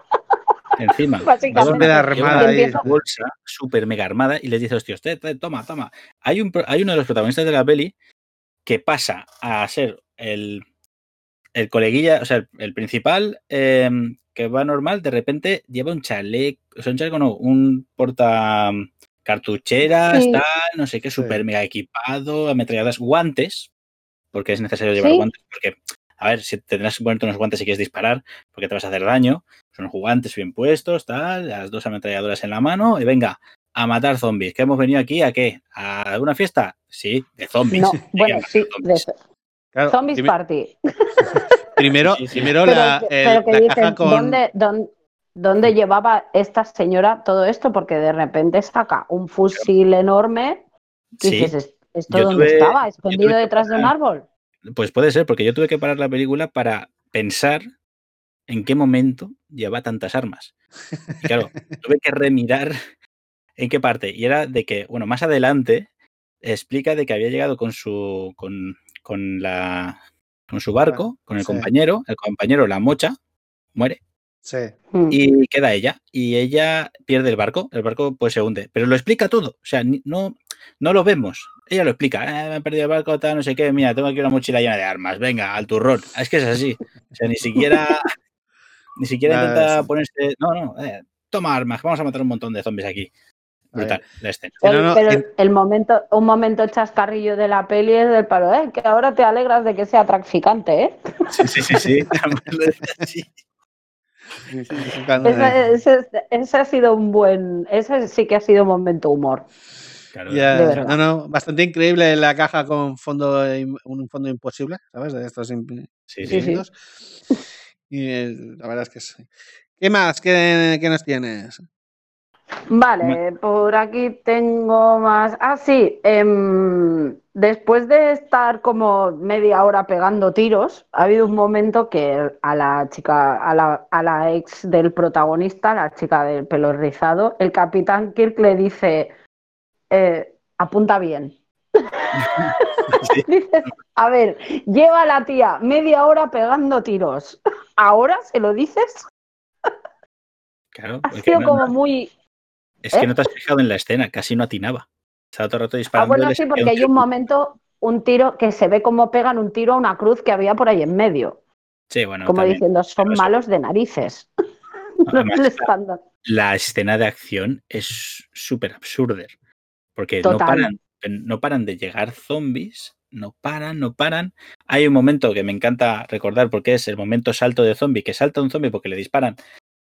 Encima. Lleva armada una bolsa súper mega armada y les dice, hostia, usted, eh, toma, toma. Hay, un, hay uno de los protagonistas de la peli que pasa a ser el, el coleguilla, o sea, el, el principal eh, que va normal, de repente lleva un chaleco, o sea, un chaleco no, un porta mm, cartucheras, Sí. tal, no sé qué, Sí. súper mega equipado, ametralladoras, guantes, porque es necesario llevar Sí. guantes, porque a ver, si tendrás que ponerte unos guantes si quieres disparar, porque te vas a hacer daño. Son guantes bien puestos, tal, las dos ametralladoras en la mano, y venga, a matar zombies. ¿Que hemos venido aquí a qué? ¿A una fiesta? Sí, de zombies. No, *laughs* bueno, sí, zombies. de Claro, Zombies Party. *laughs* primero, Sí, sí. primero Pero, la, que- el- pero que la caja con. ¿dónde, dónde, dónde llevaba esta señora todo esto? Porque de repente saca un fusil enorme y Sí, dices, "¿Es- ¿esto dónde tuve- estaba? ¿Escondido detrás de un árbol? Pues puede ser, porque yo tuve que parar la película para pensar en qué momento lleva tantas armas. Y claro, *laughs* tuve que remirar en qué parte. Y era de que, bueno, más adelante explica de que había llegado con su con, con la con su barco, con el Sí. compañero, el compañero la mocha, muere Sí. Mm. y queda ella. Y ella pierde el barco, el barco pues se hunde. Pero lo explica todo, o sea, no, no lo vemos. Ella lo explica, "Eh, me he perdido el barco, tal, no sé qué, mira, tengo aquí una mochila llena de armas, venga, al turrón. Es que es así. O sea, ni siquiera, *laughs* ni siquiera intenta ponerse, no, no, eh, toma armas, vamos a matar un montón de zombies aquí. Brutal, la escena. Sí, no, El- no, pero en- el momento, un momento chascarrillo de la peli es del palo, ¿eh? Que ahora te alegras de que sea traficante, ¿eh? Sí, sí, sí, sí. *laughs* Ese, ese- ese ha sido un buen, ese sí que ha sido un momento humor. Claro, no, no, bastante increíble la caja con fondo un fondo imposible, ¿sabes? De estos imp- sí, Sí, sí. infinitos. *laughs* Y la verdad es que sí. ¿Qué más? ¿Qué, qué nos tienes? Vale, por aquí tengo más. Ah, sí, em, después de estar como media hora pegando tiros, ha habido un momento que a la chica, a la, a la ex del protagonista, la chica del pelo rizado, el capitán Kirk le dice, eh, apunta bien. *laughs* Sí. Dices, a ver, lleva a la tía media hora pegando tiros. ¿Ahora se lo dices? Claro, Ha sido no- como no- muy. Es que ¿eh? no te has fijado en la escena, casi no atinaba. Estaba todo el rato Ah, disparando. bueno, y le sí, porque hay un momento, un tiro que se ve como pegan un tiro a una cruz que había por ahí en medio, Sí, bueno, como también. diciendo, son malos de narices. *laughs* Además, *laughs* dando. la escena de acción es súper absurda. Porque Total. no paran, no paran de llegar zombies, no paran, no paran. Hay un momento que me encanta recordar porque es el momento salto de zombie, que salta un zombie porque le disparan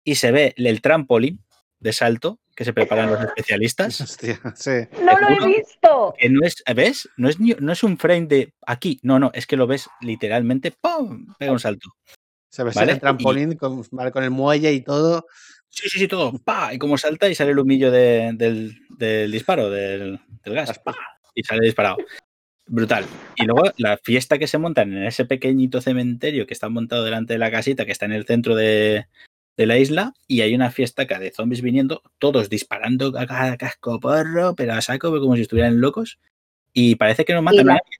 y se ve el trampolín de salto que se preparan los especialistas. *laughs* Hostia, sí. ¡No lo he visto! Que no es, ¿ves? No es, no es un frame de aquí, no, no, es que lo ves literalmente, ¡pum! Pega un salto. Se ve Vale, el trampolín con, vale, con el muelle y todo. Sí, sí, sí, todo. ¡Pa! Y como salta y sale el humillo de- del, del disparo, del, del gas. ¡pa! Y sale disparado. Brutal. Y luego la fiesta que se montan en ese pequeñito cementerio que está montado delante de la casita, que está en el centro de, de la isla, y hay una fiesta acá de zombies viniendo, todos disparando a cada casco porro, pero a saco, como si estuvieran locos. Y parece que no matan la- a nadie.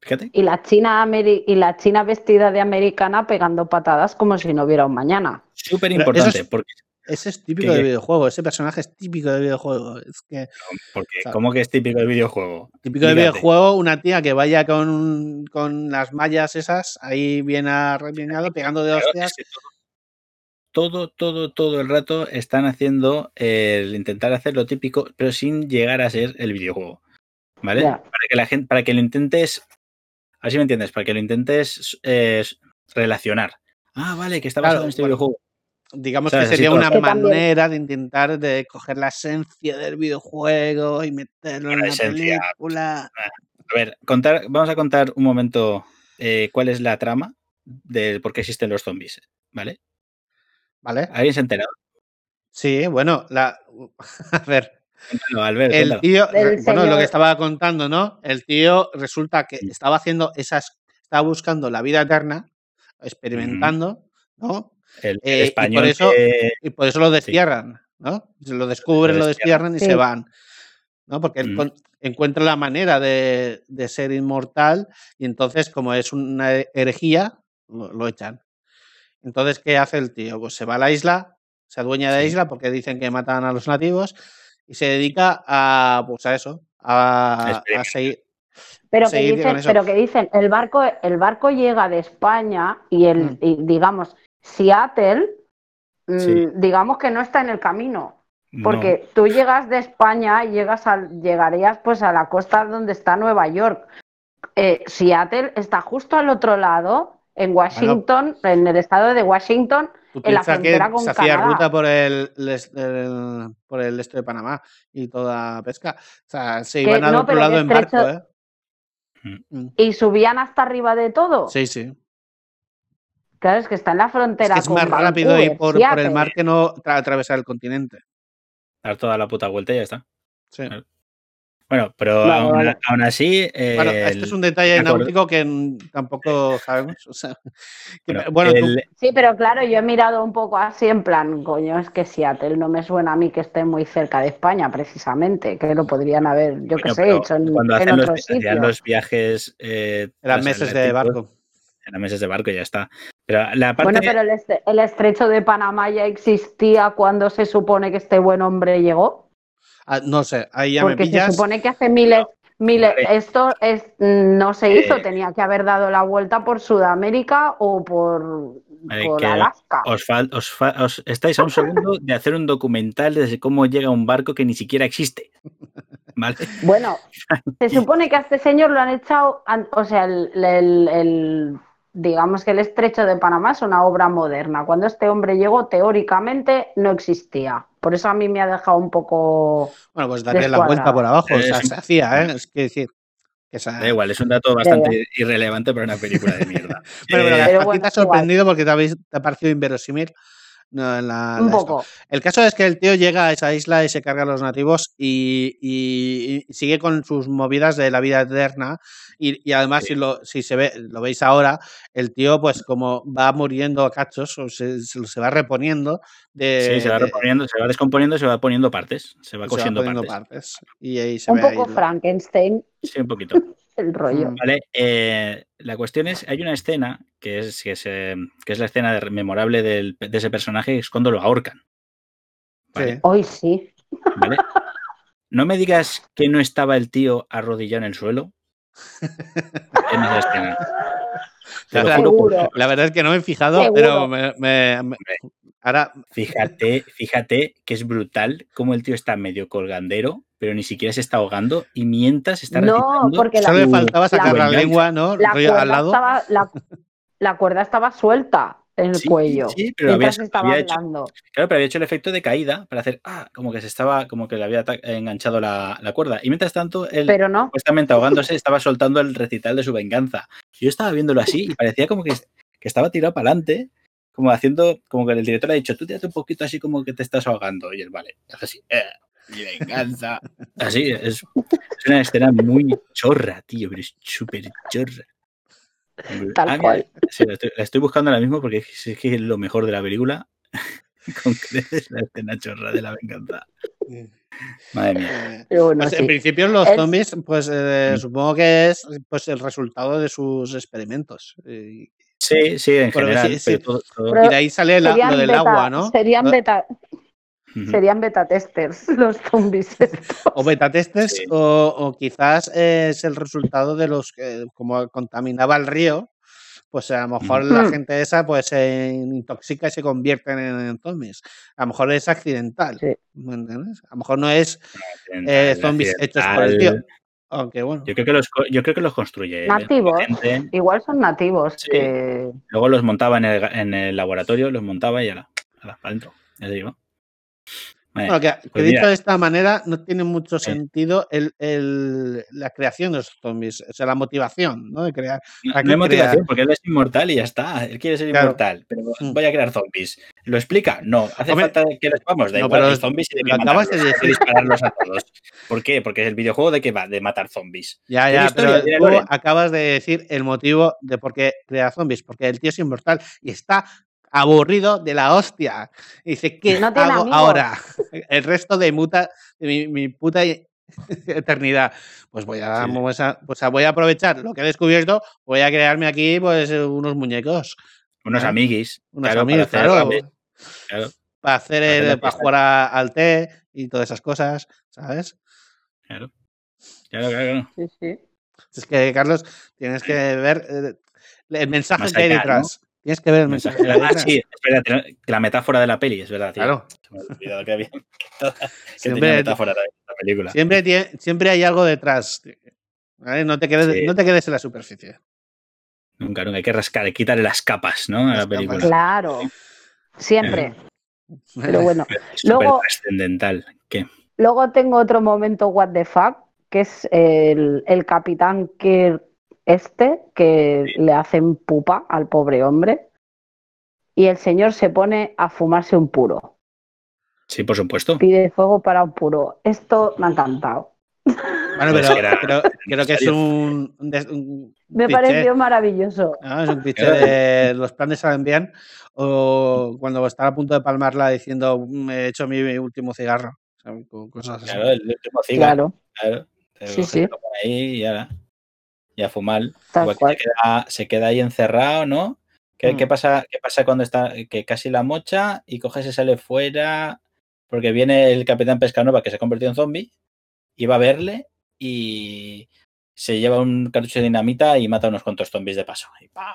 Fíjate. Y la China ameri- y la China vestida de americana pegando patadas como si no hubiera un mañana. Súper importante, es- porque, Ese es típico ¿Qué, de videojuego. Ese personaje es típico de videojuego. Es que porque O sea, ¿cómo que es típico del videojuego? típico de videojuego, una tía que vaya con, con las mallas esas, ahí bien arreglado, pegando de Claro, hostias. es que todo, todo, todo, el rato están haciendo el intentar hacer lo típico, pero sin llegar a ser el videojuego. ¿Vale? Para que la gente, para que lo intentes, así me entiendes, para que lo intentes eh, relacionar. Ah, vale, que está Claro, basado en este bueno, videojuego. Digamos ¿Sabes? que sería una también- manera de intentar de coger la esencia del videojuego y meterlo en La una esencia. película. A ver, contar, vamos a contar un momento eh, cuál es la trama de por qué existen los zombies. ¿Vale? ¿Vale? ¿Alguien se ha enterado? Sí, bueno, la... *laughs* a ver, Cuéntalo, Albert, el tío, El bueno, lo que estaba contando, ¿no? El tío resulta que estaba haciendo esas, estaba buscando la vida eterna, experimentando, ¿no? El, el eh, y por español eso- que- Y por eso lo destierran, ¿no? Se lo descubren, Lo lo destierran y Sí. se van. ¿No? Porque él Mm. con- encuentra la manera de, de ser inmortal y entonces, como es una herejía, lo, lo echan. Entonces, ¿qué hace el tío? Pues se va a la isla, se adueña de la Sí. isla porque dicen que matan a los nativos y se dedica a, pues a eso, a, a seguir. Pero que, dicen, pero que dicen, el barco, el barco llega de España y el, Mm. y digamos, Seattle, mm, Sí. digamos que no está en el camino. no, Porque tú llegas de España y llegas al, llegarías pues a la costa donde está Nueva York. Eh, Seattle está justo al otro lado en Washington, en el estado de Washington, en la piensas que frontera con se hacía Canadá. ruta por el, por el este de Panamá y toda pesca. O sea, se Que iban al no, otro lado en barco, ¿eh? Mm. y subían hasta arriba de todo. Sí, sí. Claro, es que está en la Es frontera que es con más rápido ir por, por el mar que no tra- atravesar el continente. Dar toda la puta vuelta y ya está. Sí. Claro. Bueno, pero aún, vale. aún así. Bueno, este es un detalle náutico que tampoco sabemos. *laughs* O sea, que- bueno, bueno, tú- el- Sí, pero claro, yo he mirado un poco así en plan, coño, es que Seattle no me suena a mí que esté muy cerca de España, precisamente, que lo podrían haber, yo qué bueno, sé, pero hecho en, cuando en hacen los, otro hacían sitio. los viajes. Eh, eran meses de barco. Eran meses de barco y ya está. Pero la parte. Bueno, pero el, estre- el estrecho de Panamá ya existía cuando se supone que este buen hombre llegó, Ah, no sé, ahí ya me porque se pillas. supone que hace miles, miles, Vale. esto es, no se hizo, Eh, tenía que haber dado la vuelta por Sudamérica o por, Vale, por que Alaska. Os, fal- os fa- os estáis a un segundo de hacer un documental de cómo llega un barco que ni siquiera existe. ¿Vale? Bueno, se *laughs* supone que a este señor lo han echado, o sea, el, el- el- digamos que el estrecho de Panamá es una obra moderna. Cuando este hombre llegó, teóricamente no existía. Por eso a mí me ha dejado un poco... Bueno, pues darle la vuelta por abajo. O Eh, sea, sí. se hacía, ¿eh? Es que decir. Que esa- Da igual, es un dato bastante irrelevante para una película de mierda. *laughs* Bueno, pero Eh, a Pero ti bueno, te ha igual. sorprendido porque te, habéis, te ha parecido inverosímil. No, en la- Un la esto. poco. El caso es que el tío llega a esa isla y se carga a los nativos y, y- y sigue con sus movidas de la vida eterna. Y, y además, Sí. si, lo, si se ve, lo veis ahora, el tío, pues como va muriendo a cachos, o se, se- se va reponiendo de. sí, se va de- reponiendo, se va descomponiendo, se va poniendo partes. Se va se va cosiendo poniendo partes. partes. Y ahí se Un ve ahí poco lo- Frankenstein, Sí, un poquito. *laughs* el rollo. Mm. Vale, eh, la cuestión es, hay una escena que es, que es, eh, que es la escena de- memorable del- de ese personaje, que es cuando lo ahorcan. Vale, Sí. Hoy sí. ¿vale? No me digas que no estaba el tío arrodillado en el suelo. En esa escena. Te lo La, juro por- Seguro. la verdad es que no me he fijado, Seguro. pero me, me- me- ahora Fíjate, fíjate que es brutal cómo el tío está medio colgandero, pero ni siquiera se está ahogando y mientras está No, porque la- solo le faltaba sacar la lengua, ¿no? La cuerda, al lado. estaba, la, la cuerda estaba suelta en el Sí, cuello. sí, pero había, mientras estaba había hecho, hablando. claro, pero había hecho el efecto de caída para hacer, ah, como que se estaba, como que le había enganchado la, la cuerda. Y mientras tanto, él, Pero no. supuestamente ahogándose, estaba soltando el recital de su venganza. Yo estaba viéndolo así y parecía como que, que estaba tirado para adelante, como haciendo, como que el director ha dicho, tú tírate un poquito así como que te estás ahogando. Y él, vale, hace así, "Eh, mi venganza. *laughs* Así, es, es una escena muy chorra, tío, pero es súper chorra. Tal Ah, cual. sí, la, estoy, la estoy buscando ahora mismo porque es, es que es lo mejor de la película. *laughs* Con creces la escena chorra de la venganza. Madre mía. Eh, bueno, pues, sí. En principio los Es- zombies, pues eh, Mm. supongo que es pues el resultado de sus experimentos. Y, Sí, sí, en Pero general. sí, sí. pero todo- todo- Pero y de ahí sale la- lo del beta- agua, ¿no? Serían Lo- beta, serían beta testers *laughs* los zombies. *laughs* estos. O beta testes, Sí. o, o quizás es el resultado de los que, como contaminaba el río, pues a lo mejor la Mm. gente esa pues se intoxica y se convierten en, en zombies. A lo mejor es accidental. Sí. ¿Me entiendes? A lo mejor no es eh, zombies hechos por el tío. Accidental. Aunque bueno. Yo creo que los, yo creo que los construye. él, Nativos. gente. Igual son nativos. Sí. que- Luego los montaba en el, en el laboratorio, los montaba y ala, ala, para adentro. Ya te digo. Vale, Bueno, que, que pues dicho de esta manera, no tiene mucho Sí. sentido el, el- la creación de los zombies, o sea, la motivación ¿no? de crear. No, ¿Para no qué hay motivación, crear? porque él es inmortal y ya está. Él quiere ser Claro. inmortal, pero Mm. voy a crear zombies. ¿Lo explica? No. ¿Hace Hombre, falta que lo sepamos? Da no, igual, pero hay zombies y de que acabas de que decir. dispararlos a todos. ¿Por qué? Porque el videojuego de qué va? De matar zombies. Ya, ya, historia, pero tú acabas de decir el motivo de por qué crea zombies, porque el tío es inmortal y está aburrido de la hostia. Y dice, ¿qué No hago amigos. ahora? *laughs* El resto de, muta, de mi, mi puta *laughs* eternidad. Pues voy a, Sí. pues a- pues a- voy a aprovechar lo que he descubierto, voy a crearme aquí pues unos muñecos, Unos Ah, amiguis. unos claro, amigos, para hacer claro, claro, para hacer Para hacer para jugar a- al té y todas esas cosas, ¿sabes? claro. Claro, claro, claro. Sí, sí. Es que, Carlos, tienes que ver eh, el mensaje Más que hay allá, ¿no? detrás. Tienes que ver el mensaje Ah, detrás. sí, espérate, la metáfora de la peli, es verdad. tío. Claro. Se me ha olvidado que había *laughs* que tenía Siempre, metáfora también la película. siempre, siempre hay algo detrás. ¿vale? No, te quedes, Sí. no te quedes en la superficie. Nunca, nunca. Hay que rascar, hay que quitarle las capas, ¿no? A Las la película. capas. Claro, siempre. Pero bueno, *laughs* Es Luego- trascendental. ¿Qué? luego tengo otro momento what the fuck, que es el, el capitán Kirk este, que le hacen pupa al pobre hombre. Y el señor se pone a fumarse un puro. Sí, por supuesto. Pide fuego para un puro. Esto me ha encantado. *laughs* Bueno, Pues pero era creo, creo que es un, un des- un Me cliché, pareció maravilloso. ¿no? Es un cliché de los planes salen bien o cuando está a punto de palmarla diciendo "Mm, he hecho mi último cigarro. O sea, co- cosas así. Claro, el último cigarro. Claro, Sí, sí. ahí y ya, y a fumar. tal cual. se, queda, se queda ahí encerrado, ¿no? ¿Qué, Mm. qué pasa, ¿Qué pasa cuando está que casi la mocha y coge y se sale fuera? Porque viene el capitán Pescanova que se ha convertido en zombie y va a verle y se lleva un cartucho de dinamita y mata a unos cuantos zombies de paso. Y ¡pam!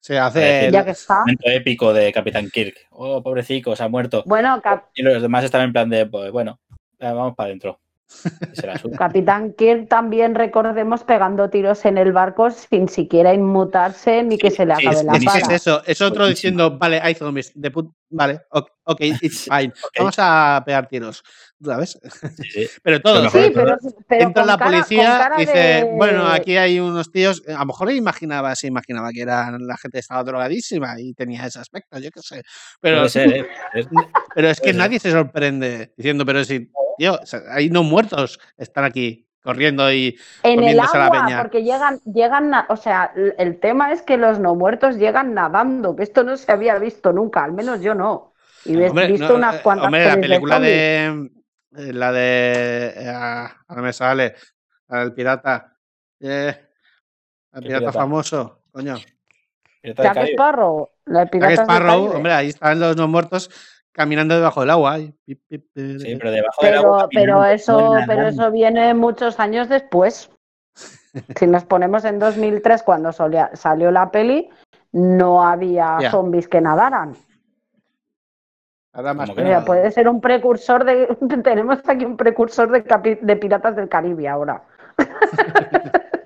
Se hace el- Ya que está. Momento épico de Capitán Kirk. Oh, pobrecito, se ha muerto. Bueno, Cap- Y los demás están en plan de, pues bueno, vamos para adentro. *laughs* Capitán Kirk también recordemos pegando tiros en el barco sin siquiera inmutarse ni que se le acabe sí, la sí, ¿Qué bala. es eso? Es otro Buenísimo. diciendo, vale, hay zombies. De put- vale, ok, ok, it's *laughs* fine. Vamos a pegar tiros. ¿Sabes? Sí, sí. *laughs* Pero todos. pero, pero Entra la cara- policía cara y dice, de- bueno, aquí hay unos tíos, a lo mejor imaginaba, se imaginaba que eran la gente estaba drogadísima y tenía ese aspecto, yo qué sé. Pero, ser, ¿eh? Pero es que nadie se sorprende diciendo, pero si, tío, o sea, hay no muertos, están aquí corriendo y En el la agua, peña. porque llegan, llegan, o sea, el tema es que los no muertos llegan nadando, que esto no se había visto nunca, al menos yo no. Y he visto no, unas eh, cuantas hombre, la película de, eh, la de eh, ahora me sale, la del pirata, eh, el ¿Qué pirata, pirata? famoso, coño. Pirata Jack. Sparrow, la de Jack Sparrow, hombre, ahí están los no muertos caminando debajo del agua. Sí, pero debajo del agua. Pero, pero eso, pero eso viene muchos años después. *laughs* Si nos ponemos en 2003, cuando solía- salió la peli, no había Ya. zombies que nadaran. Ahora más que puede ser un precursor de. *laughs* Tenemos aquí un precursor de, capi- de Piratas del Caribe ahora. *laughs*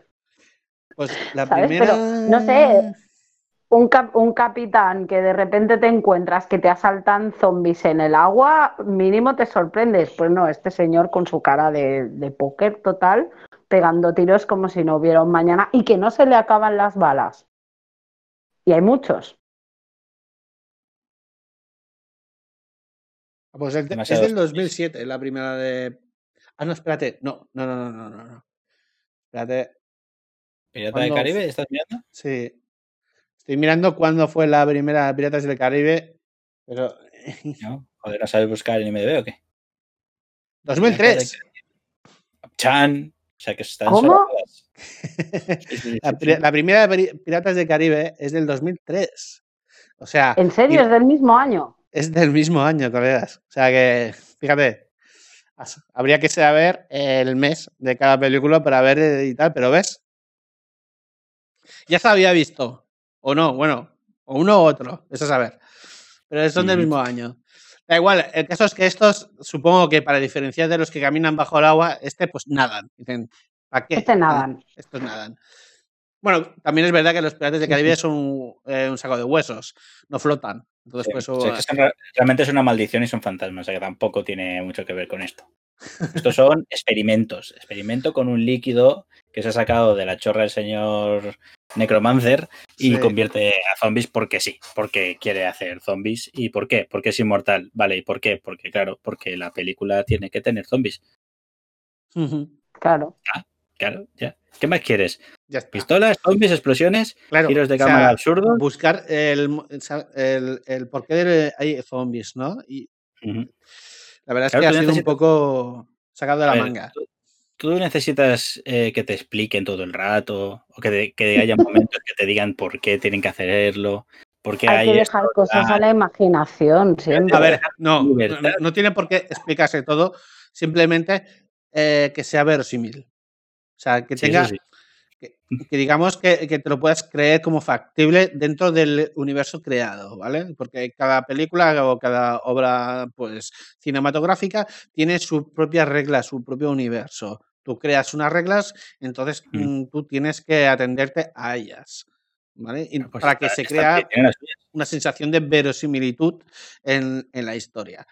Pues la ¿Sabes? primera. Pero, no sé, Un, cap- un capitán que de repente te encuentras que te asaltan zombies en el agua, mínimo te sorprendes. Pues no, este señor con su cara de, de póker total, pegando tiros como si no hubiera un mañana y que no se le acaban las balas. Y hay muchos. Pues el- es del zombies. 2007, la primera de. Ah, no, espérate. No, no, no, no, no, no. no. Espérate. ¿Pirata del ¿Cuándo Caribe? ¿Estás mirando? Sí. Estoy mirando cuándo fue la primera Piratas del Caribe. Pero. No. Joder, ¿no sabes buscar en IMDb o qué? 2003. Chan. O sea, que están ¿Cómo? *laughs* La, primera Piri- Piratas del Caribe es del 2003. O sea, ¿En serio? y- ¿Es del mismo año? es del mismo año, colegas. O sea que, fíjate, habría que saber el mes de cada película para ver y tal, pero ves, ya se había visto, o no, bueno, o uno u otro, eso a saber. Pero son del mismo año. Da igual, el caso es que estos, supongo que para diferenciar de los que caminan bajo el agua, este pues nadan. Dicen, ¿para qué? Este nadan. Estos nadan. Bueno, también es verdad que los piratas del Caribe son eh, un saco de huesos, no flotan. Entonces, Sí, por eso. o sea, que son re- realmente es una maldición y son fantasmas, o sea que tampoco tiene mucho que ver con esto. Estos son experimentos. Experimento con un líquido que se ha sacado de la chorra del señor Necromancer y Sí. convierte a zombies porque sí, porque quiere hacer zombies. ¿Y por qué? Porque es inmortal. Vale, ¿y por qué? Porque claro, porque la película tiene que tener zombies. Claro. Claro, ya. ¿Qué más quieres? Ya está. Pistolas, zombies, explosiones, Claro, giros de o sea, cámara absurdos. buscar el, el, el por qué hay zombies, ¿no? Y la verdad es que ha sido un poco sacado de la ver, manga. Tú, tú necesitas eh, que te expliquen todo el rato, o que, de- que haya momentos que te digan por qué tienen que hacerlo, por qué Hay hay que esto, dejar cosas a la imaginación siempre. A ver, no, no, tiene por qué explicarse todo, simplemente eh, que sea verosímil. O sea, que Sí, tenga, eso sí. que, que digamos que, que te lo puedas creer como factible dentro del universo creado, ¿vale? Porque cada película o cada obra pues cinematográfica tiene su propia regla, su propio universo. Tú creas unas reglas, entonces Mm. mm, tú tienes que atenderte a ellas. ¿Vale? Y Pues para que se crea una sensación de verosimilitud en, en la historia.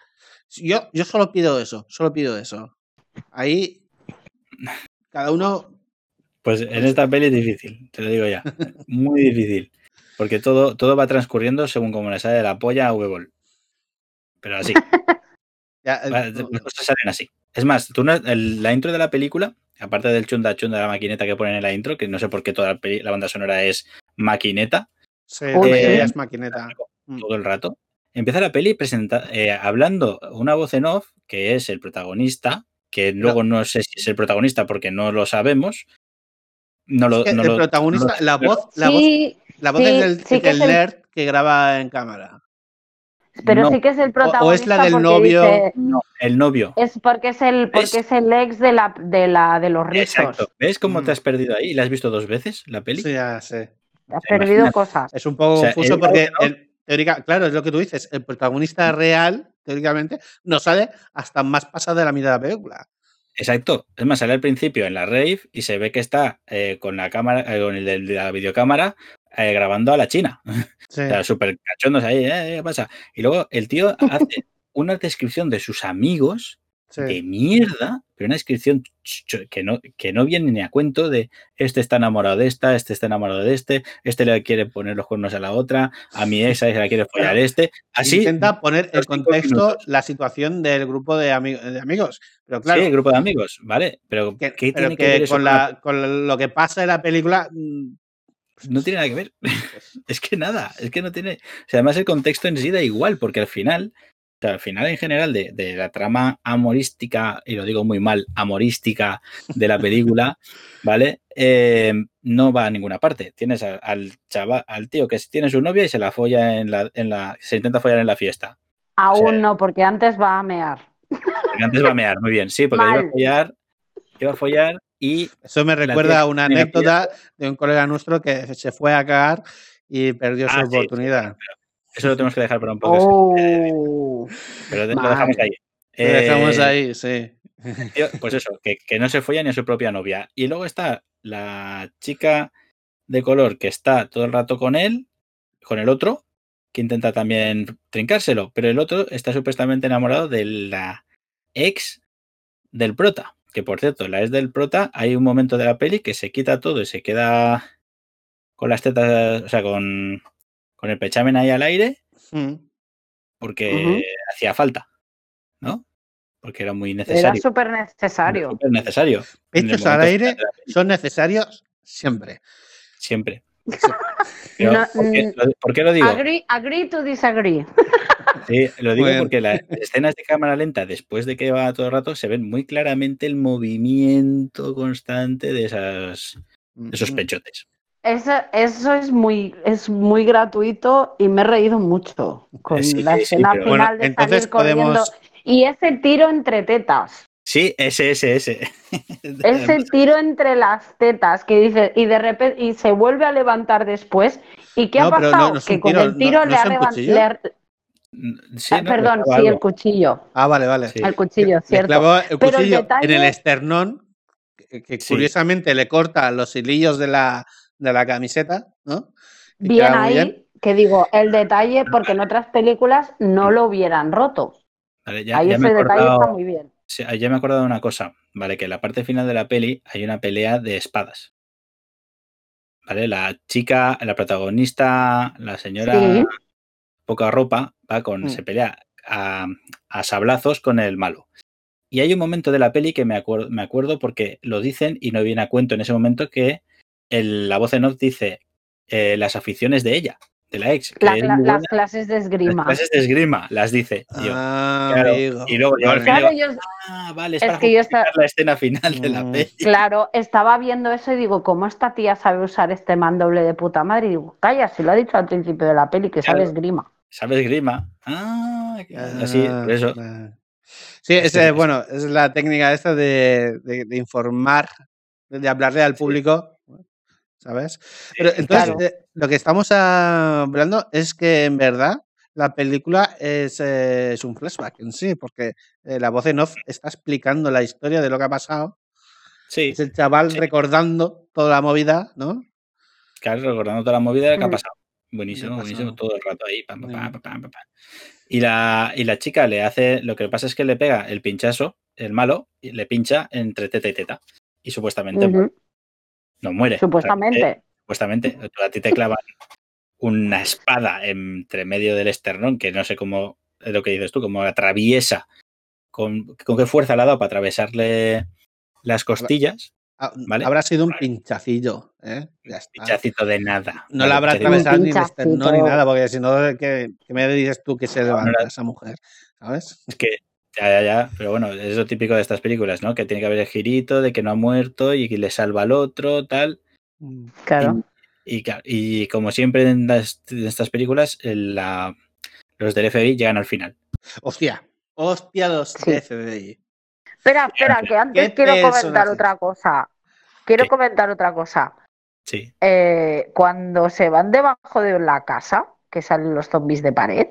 Yo, yo solo pido eso, solo pido eso. Ahí, cada uno. Pues en esta peli es difícil, te lo digo ya. *laughs* Muy difícil. Porque todo, todo va transcurriendo según como le sale de la polla a V-Ball. Pero así, ya, eh, las cosas salen así. Es más, tú no- el- la intro de la película, aparte del chunda chunda de la maquineta que ponen en la intro, que no sé por qué toda la, peli- la banda sonora es maquineta sí. ella es maquineta. Mm. todo el rato, empieza la peli presenta, eh, hablando una voz en off, que es el protagonista, que luego no sé si es el protagonista porque no lo sabemos. No lo, Es que no el lo- protagonista, no lo- la voz, la voz, Sí, la voz sí, es del, sí que del es el- nerd que graba en cámara. Pero no, sí que es el o protagonista. es la del novio. dice- no, el novio. es porque es el, porque ¿Ves? es el ex de la de la de los rizos. Exacto. ¿Ves cómo Mm. te has perdido ahí? ¿La has visto dos veces, la peli? Sí, ya sé. Has sea, perdido imagínate. cosas. Es un poco O sea, confuso el porque, ¿no? el, teórica, claro, es lo que tú dices. El protagonista real, teóricamente, no sale hasta más pasada de la mitad de la película. Exacto. Es más, sale al principio en la rave y se ve que está eh, con la cámara, eh, con el de la videocámara eh, grabando a la China. *laughs* Sí. O sea, súper cachondos ahí, ¿eh? ¿qué pasa? Y luego el tío hace una descripción de sus amigos sí. de mierda, pero una descripción que no, que no viene ni a cuento de este está enamorado de esta, este está enamorado de este, este le quiere poner los cuernos a la otra, a mi ex a esa le quiere follar este. Así, Intenta poner en contexto minutos. la situación del grupo de, ami- de amigos. Pero claro, sí, grupo de amigos, ¿vale? Pero que, ¿qué pero tiene que que ver eso con, con la, con lo que pasa en la película. mm, No tiene nada que ver. *laughs* es que nada, es que no tiene. O sea, además el contexto en sí da igual, porque al final, o sea, al final en general de, de la trama amorística, y lo digo muy mal, amorística de la película, *laughs* ¿vale? Eh, no va a ninguna parte. Tienes a- al chaval, al tío que tiene su novia y se la folla en la, en la, se intenta follar en la fiesta. Aún sea- no, porque antes va a mear. Porque antes va a mear, muy bien, sí, porque iba a follar, iba a follar y Eso me recuerda a una anécdota de un colega nuestro que se fue a cagar y perdió Ah, su sí, oportunidad. Eso lo tenemos que dejar para un poco. Oh, pero lo dejamos ahí. Lo dejamos Eh, ahí, sí. Pues eso, que, que no se folla ni a su propia novia. Y luego está la chica de color que está todo el rato con él, con el otro, que intenta también trincárselo, pero el otro está supuestamente enamorado de la ex del prota. Que por cierto, la ex del prota, hay un momento de la peli que se quita todo y se queda con las tetas, o sea, con, con el pechamen ahí al aire, Mm. porque hacía falta, ¿no? Porque era muy Era necesario. súper necesario. súper necesario. Pechos al aire son necesarios siempre. Siempre. *laughs* Pero, No, ¿por, qué, mm, lo- por qué lo digo? Agree, agree to disagree. *laughs* Sí, lo digo porque las escenas de cámara lenta, después de que va todo el rato, se ven muy claramente el movimiento constante de, esas, de esos pechotes. Eso, eso es muy, es muy gratuito y me he reído mucho con Sí, la sí, escena pero- final Bueno, de entonces salir corriendo. Y ese tiro entre tetas. Sí, ese, ese, ese. *laughs* Ese tiro entre las tetas que dice, y de repente, y se vuelve a levantar después. ¿Y qué No, ha pero no- pasado? no que con tiro, el tiro le ha levantado. cuchillo. Sí, no, perdón, sí, el cuchillo. Ah, vale, vale. Sí. El cuchillo, cierto. el Pero el cuchillo en detalle- el esternón, que, que Sí. curiosamente le corta los hilillos de la, de la camiseta, ¿no? Bien ahí, bien. que digo, el detalle, porque en otras películas no lo hubieran roto. Vale, ya, ahí ya ese detalle acordado- está muy bien. Sí, ya me he acordado de una cosa, ¿vale? Que en la parte final de la peli hay una pelea de espadas. ¿Vale? La chica, la protagonista, la señora Sí. poca ropa, va con, Mm. se pelea a, a sablazos con el malo. Y hay un momento de la peli que me acuerdo, me acuerdo porque lo dicen y no viene a cuento en ese momento que el- la voz en off dice eh, las aficiones de ella, de la ex. La- la- las buena. clases de Las esgrima. clases de esgrima las dice. Y yo, Ah, claro, y luego yo al final yo, ah, vale, es, Es para que yo justificar la escena final de la Mm. peli. claro, estaba viendo eso y digo, ¿cómo esta tía sabe usar este mandoble de puta madre? Y digo, calla, si lo ha dicho al principio de la peli, que sabe Claro. esgrima. ¿Sabes grima? Ah, que- así, Ah, por eso. ah. Sí, es. bueno, es la técnica esta de, de- de informar, de, hablarle al Sí. público, ¿sabes? Pero entonces, claro. eh, lo que estamos hablando es que en verdad la película es, eh, es un flashback en sí, porque eh, la voz en off está explicando la historia de lo que ha pasado Sí, Es el chaval Sí. recordando toda la movida, ¿no? claro, recordando toda la movida que ha Mm. pasado. Buenísimo, ¿Qué ha buenísimo, pasado? todo el rato ahí. pam, pam, Muy pam, bien. pam, pam, pam. Y, la, y la chica le hace, lo que pasa es que le pega el pinchazo, el malo, y le pincha entre teta y teta. Y supuestamente Ujú, no muere. Supuestamente. Realmente, Supuestamente. A ti te clavan una espada entre medio del esternón, que no sé cómo, es lo que dices tú, como atraviesa, con, con qué fuerza le ha dado para atravesarle las costillas. Ah, Vale. Habrá sido un pinchacillo, ¿eh? Ya está. Pinchacito de nada. No la habrá atravesado ni el ni nada, porque si no, ¿qué, qué me dices tú que se levanta no la- esa mujer? ¿Sabes? Es que, ya, ya, ya, pero bueno, es lo típico de estas películas, ¿no? Que tiene que haber el girito de que no ha muerto y que le salva al otro, tal. Mm. Claro. Y, claro, y como siempre en, las- en estas películas, el- la- los del FBI llegan al final. Hostia, hostia los Sí. de FBI. Espera, espera, que antes ¿Qué quiero comentar otra cosa. Quiero ¿Qué? comentar otra cosa. Sí. Eh, cuando se van debajo de la casa, que salen los zombies de pared,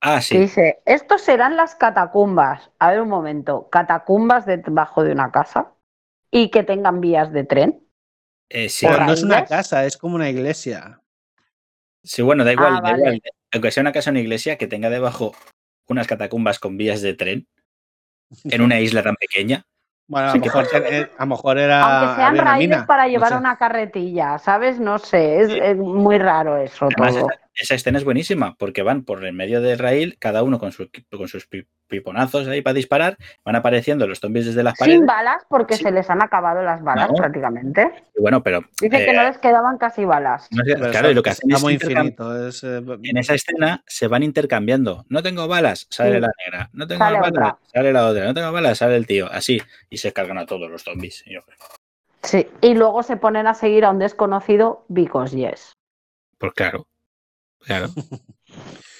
Ah, sí. dice, estos serán las catacumbas. A ver un momento, catacumbas debajo de una casa y que tengan vías de tren. Eh, sí. No es una casa, es como una iglesia. Sí, bueno, da igual, Ah, da vale. igual. Aunque sea una casa o una iglesia, que tenga debajo unas catacumbas con vías de tren en una isla tan pequeña. Bueno, a, Sí, lo mejor, eh, a lo mejor era. Aunque sean raíles mina, para no llevar sé. una carretilla, ¿sabes? No sé, es, muy raro eso Además, todo. esa, esa escena es buenísima porque van por el medio del raíl, cada uno con, su- con sus pi- piponazos ahí para disparar, van apareciendo los zombies desde las paredes. Sin balas, porque Sí. se les han acabado las balas No. prácticamente. Y bueno, pero Dice que eh, no les quedaban casi balas. no sé, Pero claro, y lo que hacen es infinito. Es, eh, en esa escena se van intercambiando. No tengo balas, sale Sí. la negra. No tengo Sale balas, otra. sale la otra. No tengo balas, sale el tío. Así. Y se cargan a todos los zombies. Sí. Y luego se ponen a seguir a un desconocido because yes. Pues claro. Claro. *laughs*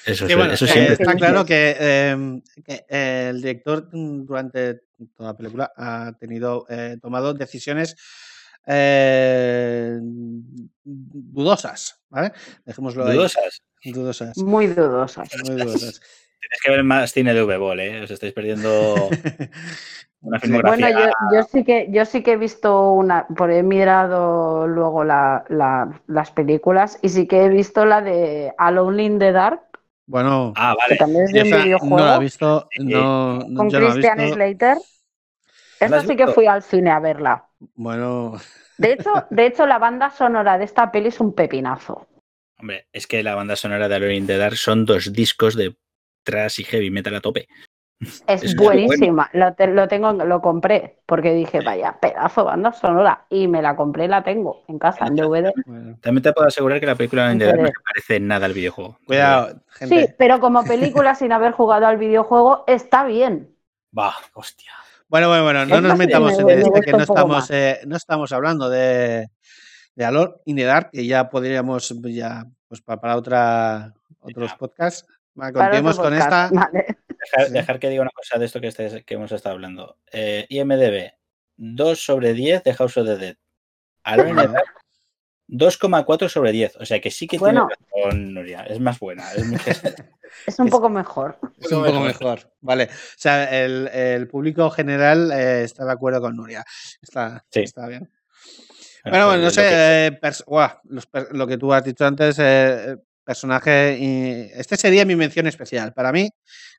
Eso, Sí, bueno, eso eh, siempre. está claro que, eh, que, el director mm, durante toda la película ha tenido eh, tomado decisiones eh, dudosas, ¿vale? Dejémoslo ahí. Dudosas. Dudosas. Muy dudosas. Muy dudosas. Tienes que ver más cine de V-Ball, ¿eh? Os estáis perdiendo *laughs* una filmografía. Bueno, yo, yo sí que yo sí que he visto una, por he mirado luego la- la- las películas y sí que he visto la de Alone in the Dark, Bueno, Ah, que también es de un videojuego, no la he visto, no, no- con yo no la he Christian visto. Slater. ¿La Esa has sí que fui al cine a verla. Bueno, De hecho, de hecho, la banda sonora de esta peli es un pepinazo. Hombre, es que la banda sonora de Alone in the Dark son dos discos de thrash y heavy metal a tope. Es Es buenísima. Lo, te- lo tengo, lo compré porque dije, vaya, pedazo banda sonora. Y me la compré y la tengo en casa, en DVD. bueno. También te puedo asegurar que la película Dark no se parece en nada al videojuego. Cuidado, Sí, gente. pero como película sin haber jugado al videojuego, está bien. Va, hostia. Bueno, bueno, bueno, no Es nos metamos me- en me este que no estamos, eh, no estamos hablando de, de Alor in the Dark, que ya podríamos ya pues pa- para, otra otros podcasts. Para continuemos con podcast, esta. vale. Dejar, Sí. dejar que diga una cosa de esto que, estés- que hemos estado hablando. Eh, IMDB, 2 sobre 10 de House of the Dead. Alone in the Dark, 2,4 sobre 10. O sea que sí que Bueno. tiene razón, Nuria. Es más buena. Es mucho- *laughs* Es un poco mejor. Es un poco mejor. Vale. O sea, el, el público general eh, está de acuerdo con Nuria. Está, Sí. está bien. Bueno, bueno, no lo sé, que- eh, los lo que tú has dicho antes, eh, personaje. este sería mi mención especial. Para mí,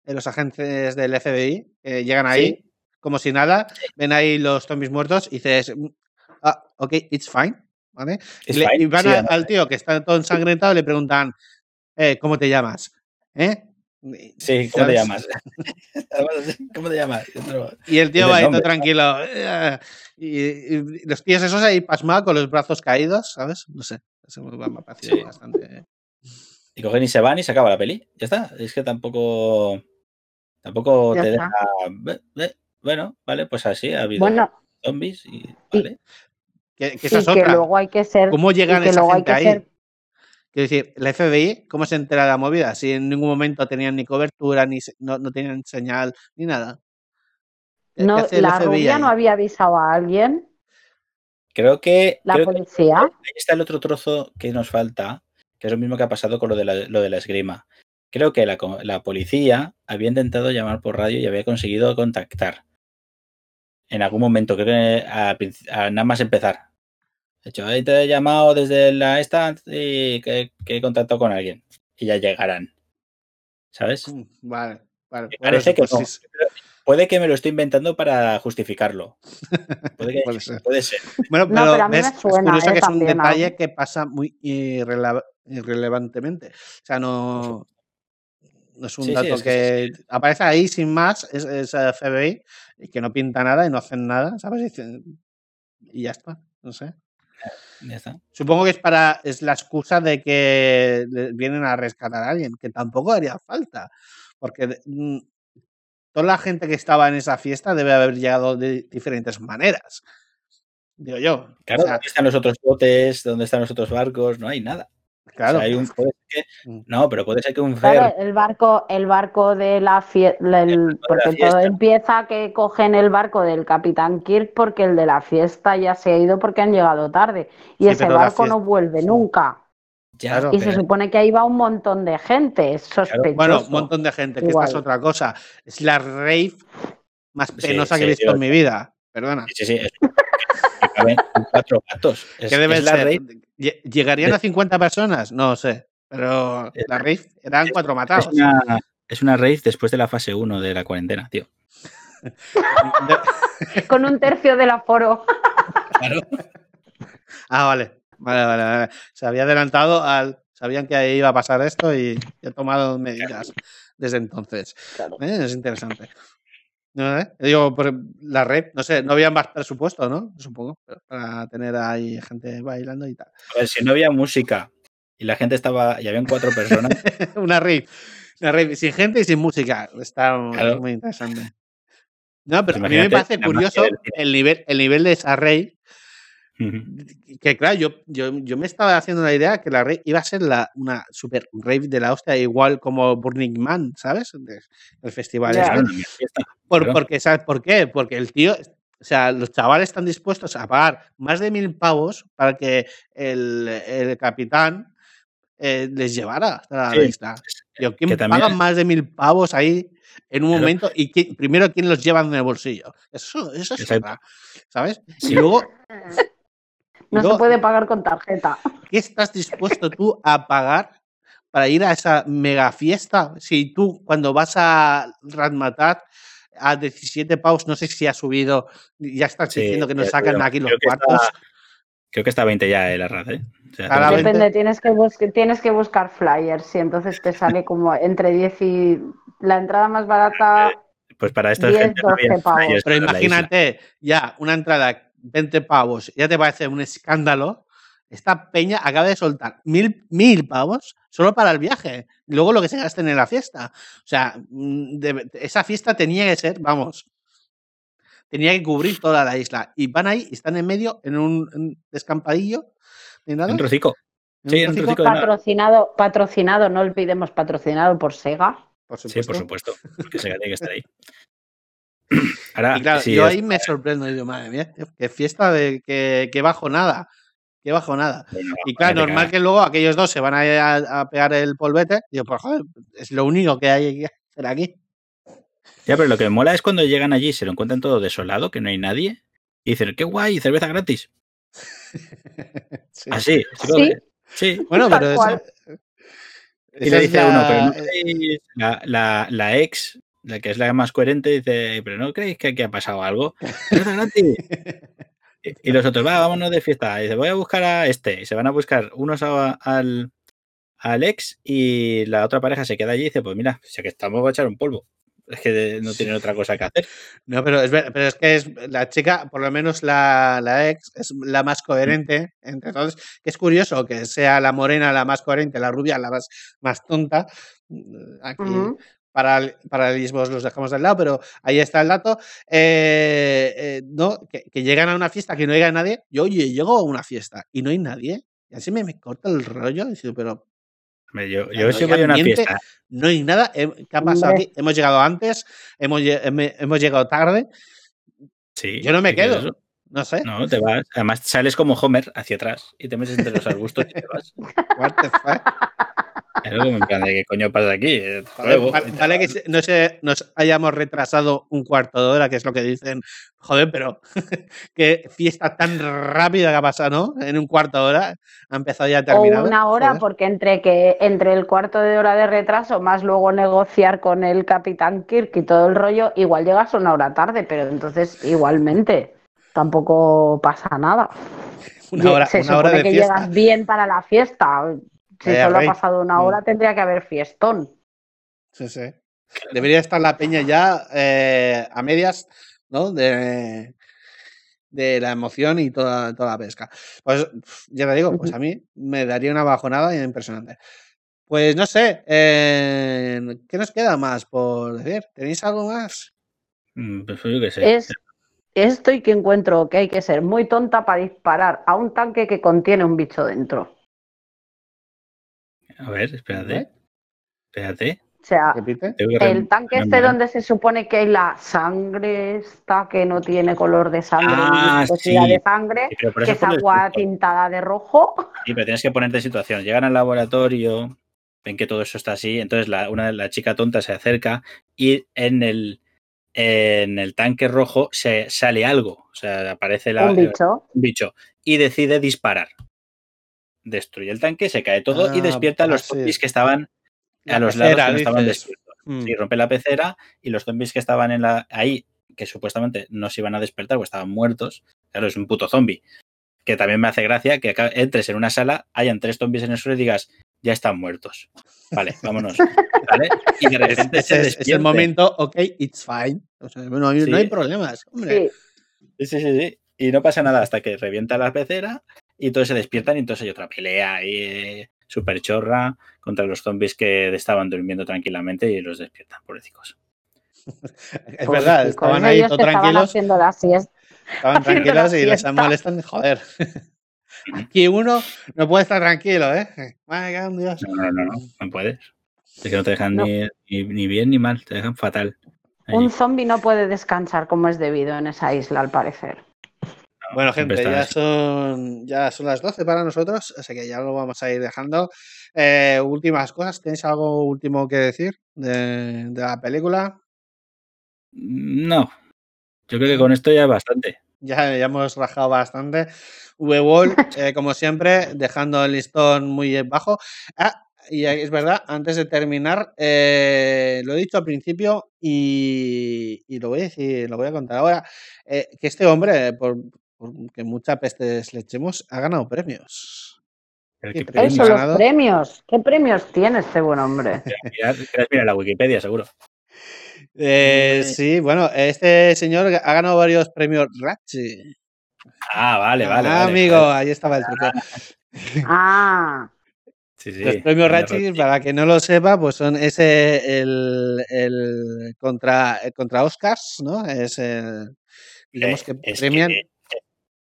eh, los agentes del FBI que llegan ahí Sí. como si nada, ven ahí los zombies muertos y dices, "Mm, ah, ok, it's fine. ¿Vale? It's y, le- fine, y van sí, a- además. al tío que está todo ensangrentado y le preguntan, eh, ¿cómo te llamas? ¿Eh? Sí, *laughs* ¿cómo te llamas? ¿Cómo te llamas? Y el tío va ahí todo tranquilo. eh, Y, y los tíos esos ahí pasmados con los brazos caídos, ¿sabes? No sé. Eso me me ha parecido Sí. bastante. Y cogen y se van y se acaba la peli. Ya está. Es que tampoco. Tampoco Ya te está. deja. Bueno, vale, pues así ha habido Bueno, zombies y. Vale. Que, y luego hay que ser. ¿Cómo llegan esa gente ahí? ser. Quiero decir, el FBI, ¿cómo se entera de la movida? Si en ningún momento tenían ni cobertura, ni se- no, no tenían señal, ni nada. ¿Qué- qué No, hace el la FBI rubia ahí? no había avisado a alguien, Creo que. la creo que policía. ahí está el otro trozo que nos falta, que es lo mismo que ha pasado con lo de la, lo de la esgrima. Creo que la, la policía había intentado llamar por radio y había conseguido contactar. en algún momento, creo que a, nada más empezar. De hecho, ahí te he llamado desde la esta y que, que he contactado con alguien. Y ya llegarán. ¿Sabes? Mm, Vale, vale. Me Bueno, parece que pues no. sí, Puede que me lo estoy inventando para justificarlo. *laughs* Puede, que- Puede ser. puede ser. Bueno, No, pero, a mí me ves, es suena, curioso ¿eh? que es un detalle que pasa muy irrelevantemente. O sea, no, no es un Sí, sí, dato es que que aparece ahí sin más, es, es eh, FBI, y que no pinta nada y no hacen nada, ¿sabes? Y, ya está, no sé. Ya está. Supongo que es para es la excusa de que vienen a rescatar a alguien, que tampoco haría falta, porque mm, toda la gente que estaba en esa fiesta debe haber llegado de diferentes maneras. Digo yo. Claro, O sea, ¿dónde están los otros botes? ¿Dónde están los otros barcos? No hay nada. Claro. O sea, hay un, puede ser que- Mm. no, pero puede ser que un Claro, fer el barco, el barco de la fiesta, porque todo empieza que cogen el barco del Capitán Kirk porque el de la fiesta ya se ha ido porque han llegado tarde y Sí, ese barco fiesta- no vuelve sí. nunca. ya, Claro. Y se supone que ahí va un montón de gente, es sospechoso. Bueno, un montón de gente, que esta es otra cosa. Es la rave más Sí, penosa que he sí, visto yo- en mi vida. Perdona. Sí, sí, sí. Es- que caben cuatro gatos. Es, ¿Qué debe es la ser? ¿Llegarían a 50 personas? No sé. Pero Es- la rave eran es- cuatro es matados. una, es una rave después de la fase 1 de la cuarentena, tío. *laughs* Con un tercio del aforo. Claro. Ah, vale. Vale, vale, vale. Se había adelantado al. Sabían que iba a pasar esto y ha tomado medidas desde entonces. Eh, Es interesante. No, ¿eh? Digo, por la red, no sé, no había más presupuesto, ¿no? Supongo, para tener ahí gente bailando y tal. A ver, si no había música y la gente estaba, y habían cuatro personas, *laughs* una rave. Una rave sin gente y sin música. Está muy, Claro. muy interesante. No, pero a mí me parece curioso el nivel, el nivel de esa rave. Que claro, yo, yo, yo me estaba haciendo la idea que la rave iba a ser la, una super rave de la hostia, igual como Burning Man, ¿sabes? El festival este. Por- porque, ¿Sabes por qué? Porque el tío, o sea, los chavales están dispuestos a pagar más de mil pavos para que el, el capitán eh, les llevara hasta la Sí, isla. Digo, ¿quién paga más de mil pavos ahí en un Claro. momento? Y quién- primero, ¿quién los lleva en el bolsillo? Eso, eso es otra, ¿sabes? Sí. Y luego, No se puede pagar con tarjeta. ¿qué estás dispuesto tú a pagar para ir a esa mega fiesta? Si tú, cuando vas a Radmatat a 17 pavos, no sé si ha subido, ya estás Sí, diciendo que nos eh, sacan creo- aquí los creo que está- cuartos. Creo que está a 20 ya el arras, ¿eh? O sea, Claramente- Depende, tienes que, tienes que buscar flyers y entonces te sale como entre 10 y... La entrada más barata, pues para esta 10, gente no había 12 pavos. flyers Pero imagínate, ya, una entrada 20 pavos, ya te parece un escándalo. Esta peña acaba de soltar mil, mil pavos solo para el viaje. Y luego lo que se gasten en la fiesta. O sea, mm, de- esa fiesta tenía que ser, vamos, tenía que cubrir toda la isla. Y van ahí, y están en medio, en un, descampadillo. ¿Ni nada? Un trocico. ¿En sí, de nada. patrocinado, patrocinado, no olvidemos patrocinado por Sega. Por Sí, supuesto. por supuesto. Porque se tiene que estar ahí. *laughs* *clears throat* Ahora, Y claro, sí, yo es- ahí me sorprendo. y Digo, madre mía, qué fiesta de que, que bajo nada. Que bajo nada. bueno, Y claro, normal que luego aquellos dos se van a, ir a, a pegar el polvete. Digo, pues joder, es lo único que hay que hacer aquí. Ya, pero lo que me mola es cuando llegan allí y se lo encuentran todo desolado, que no hay nadie. Y dicen, qué guay, cerveza gratis. *laughs* Sí. Así. Sí. Sí. Bueno, pero esa- Y le es dice uno, pero no la- la, la, la ex, la que es la más coherente, dice, pero no creéis que aquí ha pasado algo. *laughs* *laughs* Y y los otros, va, vámonos de fiesta. Y dice, voy a buscar a este. Y se van a buscar unos a- al, al ex y la otra pareja se queda allí y dice, pues mira, si que estamos, voy a echar un polvo. Es que no tienen otra cosa que hacer. No, pero es, pero es que es la chica, por lo menos la, la ex, es la más coherente entre todos. Que es curioso que sea la morena la más coherente, la rubia la más, más tonta. Aquí, Ujú. Para, paralelismos los dejamos de lado, pero ahí está el dato. Eh, eh, no, que, que llegan a una fiesta que no haya nadie. Yo, oye, llego a una fiesta y no hay nadie. Y así me, me corta el rollo. digo, pero Yo, Claro, yo voy a una miente. fiesta no hay nada. Hem- ¿Qué ha pasado aquí? Hemos llegado antes, hemos, hemos llegado tarde. Sí, Yo no me ¿qué quieres quedo. eso? No sé. No, te vas. Además, sales como Homer hacia atrás y te metes entre los arbustos y te vas. *laughs* What the fuck? En plan de qué coño pasa aquí. Eh, juego. vale, vale que se- no se, nos hayamos retrasado un cuarto de hora, que es lo que dicen. Joder, pero *laughs* qué fiesta tan rápida que ha pasado, ¿no? En un cuarto de hora ha empezado y ha O terminado. una hora, Joder. porque entre que entre el cuarto de hora de retraso, más luego negociar con el Capitán Kirk y todo el rollo, igual llegas una hora tarde, pero entonces igualmente tampoco pasa nada. Una hora, Se una hora supone de que fiesta. llegas bien para la fiesta. Si Vaya solo rey. ha pasado una Mm. hora, tendría que haber fiestón. Sí, sí. Debería estar la peña ya eh, a medias, ¿no? De, de la emoción y toda, toda la pesca. Pues ya te digo, pues a mí me daría una bajonada impresionante. Pues no sé, eh, ¿qué nos queda más por decir? ¿Tenéis algo más? Mm, Pues yo qué sé. Es esto y que encuentro que hay que ser muy tonta para disparar a un tanque que contiene un bicho dentro. A ver, espérate. Espérate. O sea, el tanque este donde se supone que hay la sangre esta que no tiene color de sangre Ah, ni viscosidad sí. de sangre, Sí, que es agua tintada de rojo. *laughs* Sí, pero tienes que ponerte en situación. Llegan al laboratorio, ven que todo eso está así, entonces la, una, la chica tonta se acerca y en el, en el tanque rojo se sale algo. O sea, aparece la, un bicho. un bicho y decide disparar. Destruye el tanque, se cae todo y Ah, despierta a los sí. zombies que estaban La a los lados pecera, que no estaban despiertos. Mm. Sí, rompe la pecera y los zombies que estaban en la, ahí, que supuestamente no se iban a despertar porque estaban muertos, claro, es un puto zombie. Que también me hace gracia que acá entres en una sala, hayan tres zombies en el suelo y digas, ya están muertos. Vale, *laughs* vámonos. ¿Vale? Y de Es, repente es- se es- es el momento, ok, it's fine. O sea, no, hay, no hay Sí. problemas. Hombre. Sí, sí, sí, sí. Y no pasa nada hasta que revienta la pecera y todos se despiertan y entonces hay otra pelea ahí súper chorra contra los zombies que estaban durmiendo tranquilamente y los despiertan, pobrecicos. Es verdad, estaban ahí todos tranquilos. haciendo la siesta. Estaban tranquilos la y los siesta. molestan. Joder. *laughs* Aquí uno no puede estar tranquilo, ¿eh? Dios. No, no, no, no, no puedes. Es que no te dejan No. Ni, ni, ni bien ni mal, te dejan fatal. Allí. Un zombie no puede descansar como es debido en esa isla, al parecer. Bueno, gente, ya son, ya son las 12 para nosotros, así que ya lo vamos a ir dejando. Eh, últimas cosas, ¿tenéis algo último que decir de, de la película? No. Yo creo que con esto ya es bastante. Ya, ya hemos rajado bastante. V-Wall, eh, como siempre, dejando el listón muy bajo. Ah, y es verdad, antes de terminar, eh, lo he dicho al principio y, y lo voy a decir, lo voy a contar ahora, eh, que este hombre, por que muchas pestes le echemos, ha ganado premios. El ¿Qué que premios? Eso, los ganado? premios. ¿Qué premios tiene este buen hombre? *laughs* Mirar, mira la Wikipedia, seguro. Eh, sí, bueno, este señor ha ganado varios premios Ratchet. Ah, vale, vale. Ah, vale, amigo, ahí estaba el truco. *laughs* Ah, Sí, sí. Los premios Ratchet. para que no lo sepa, pues son ese el, el contra el contra Oscars, ¿no? Es el digamos que Eh, es premian. que, eh,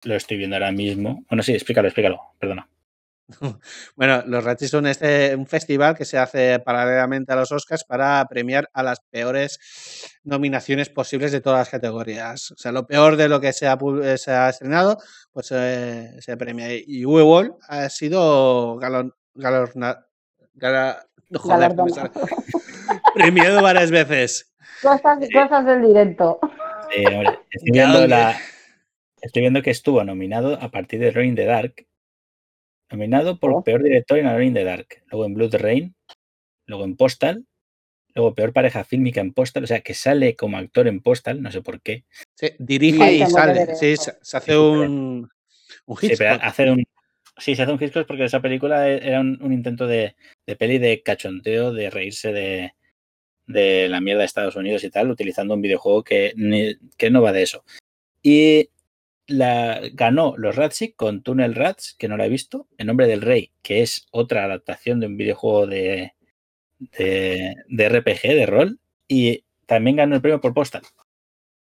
lo estoy viendo ahora mismo. Bueno, sí, explícalo, explícalo. Perdona. *laughs* Bueno, los Ratchet son este un festival que se hace paralelamente a los Oscars para premiar a las peores nominaciones posibles de todas las categorías. O sea, lo peor de lo que se ha, pu- se ha estrenado, pues eh, se premia. Y Boll ha sido galon, galorna- gala- no *laughs* premiado varias veces. cosas, cosas del directo. Eh, hombre, estoy, viendo la, estoy viendo que estuvo nominado a partir de Rolling the Dark. Nominado por Oh. peor director en Rolling the Dark. Luego en Blood Rain. Luego en Postal. Luego peor pareja fílmica en Postal. O sea, que sale como actor en Postal. No sé por qué. Sí, dirige y sale. Sí, se, se hace un, un Sí, pero Hitchcock. hace un. Sí, se hace un Hitchcock porque esa película e- era un, un intento de, de peli de cachonteo, de reírse de, de la mierda de Estados Unidos y tal, utilizando un videojuego que, ni- que no va de eso. Y la, ganó los Ratchet con Tunnel Rats, que no la he visto, En Nombre del Rey, que es otra adaptación de un videojuego de, de, de RPG, de rol, y también ganó el premio por Postal.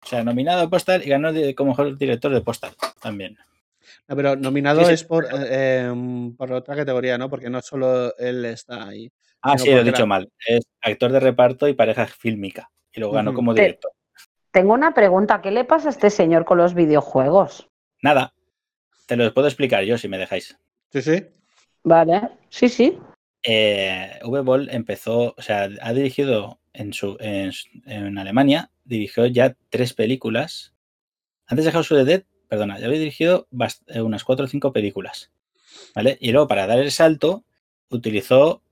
O sea, nominado a Postal y ganó de- como mejor director de Postal también. No, pero nominado Sí, sí. es por, eh, em, por otra categoría, ¿no? Porque no solo él está ahí. Ah, sí, lo he dicho era- mal. Es actor de reparto y pareja fílmica. Y lo ganó como director. Tengo una pregunta. ¿Qué le pasa a este señor con los videojuegos? Nada. Te lo puedo explicar yo si me dejáis. Sí, sí. Vale, sí, sí. eh, V-Ball empezó, o sea, ha dirigido en, su, en, en Alemania, dirigió ya tres películas. Antes de House of the Dead, perdona, ya había dirigido eh, unas cuatro o cinco películas. ¿Vale? Y luego, para dar el salto, utilizó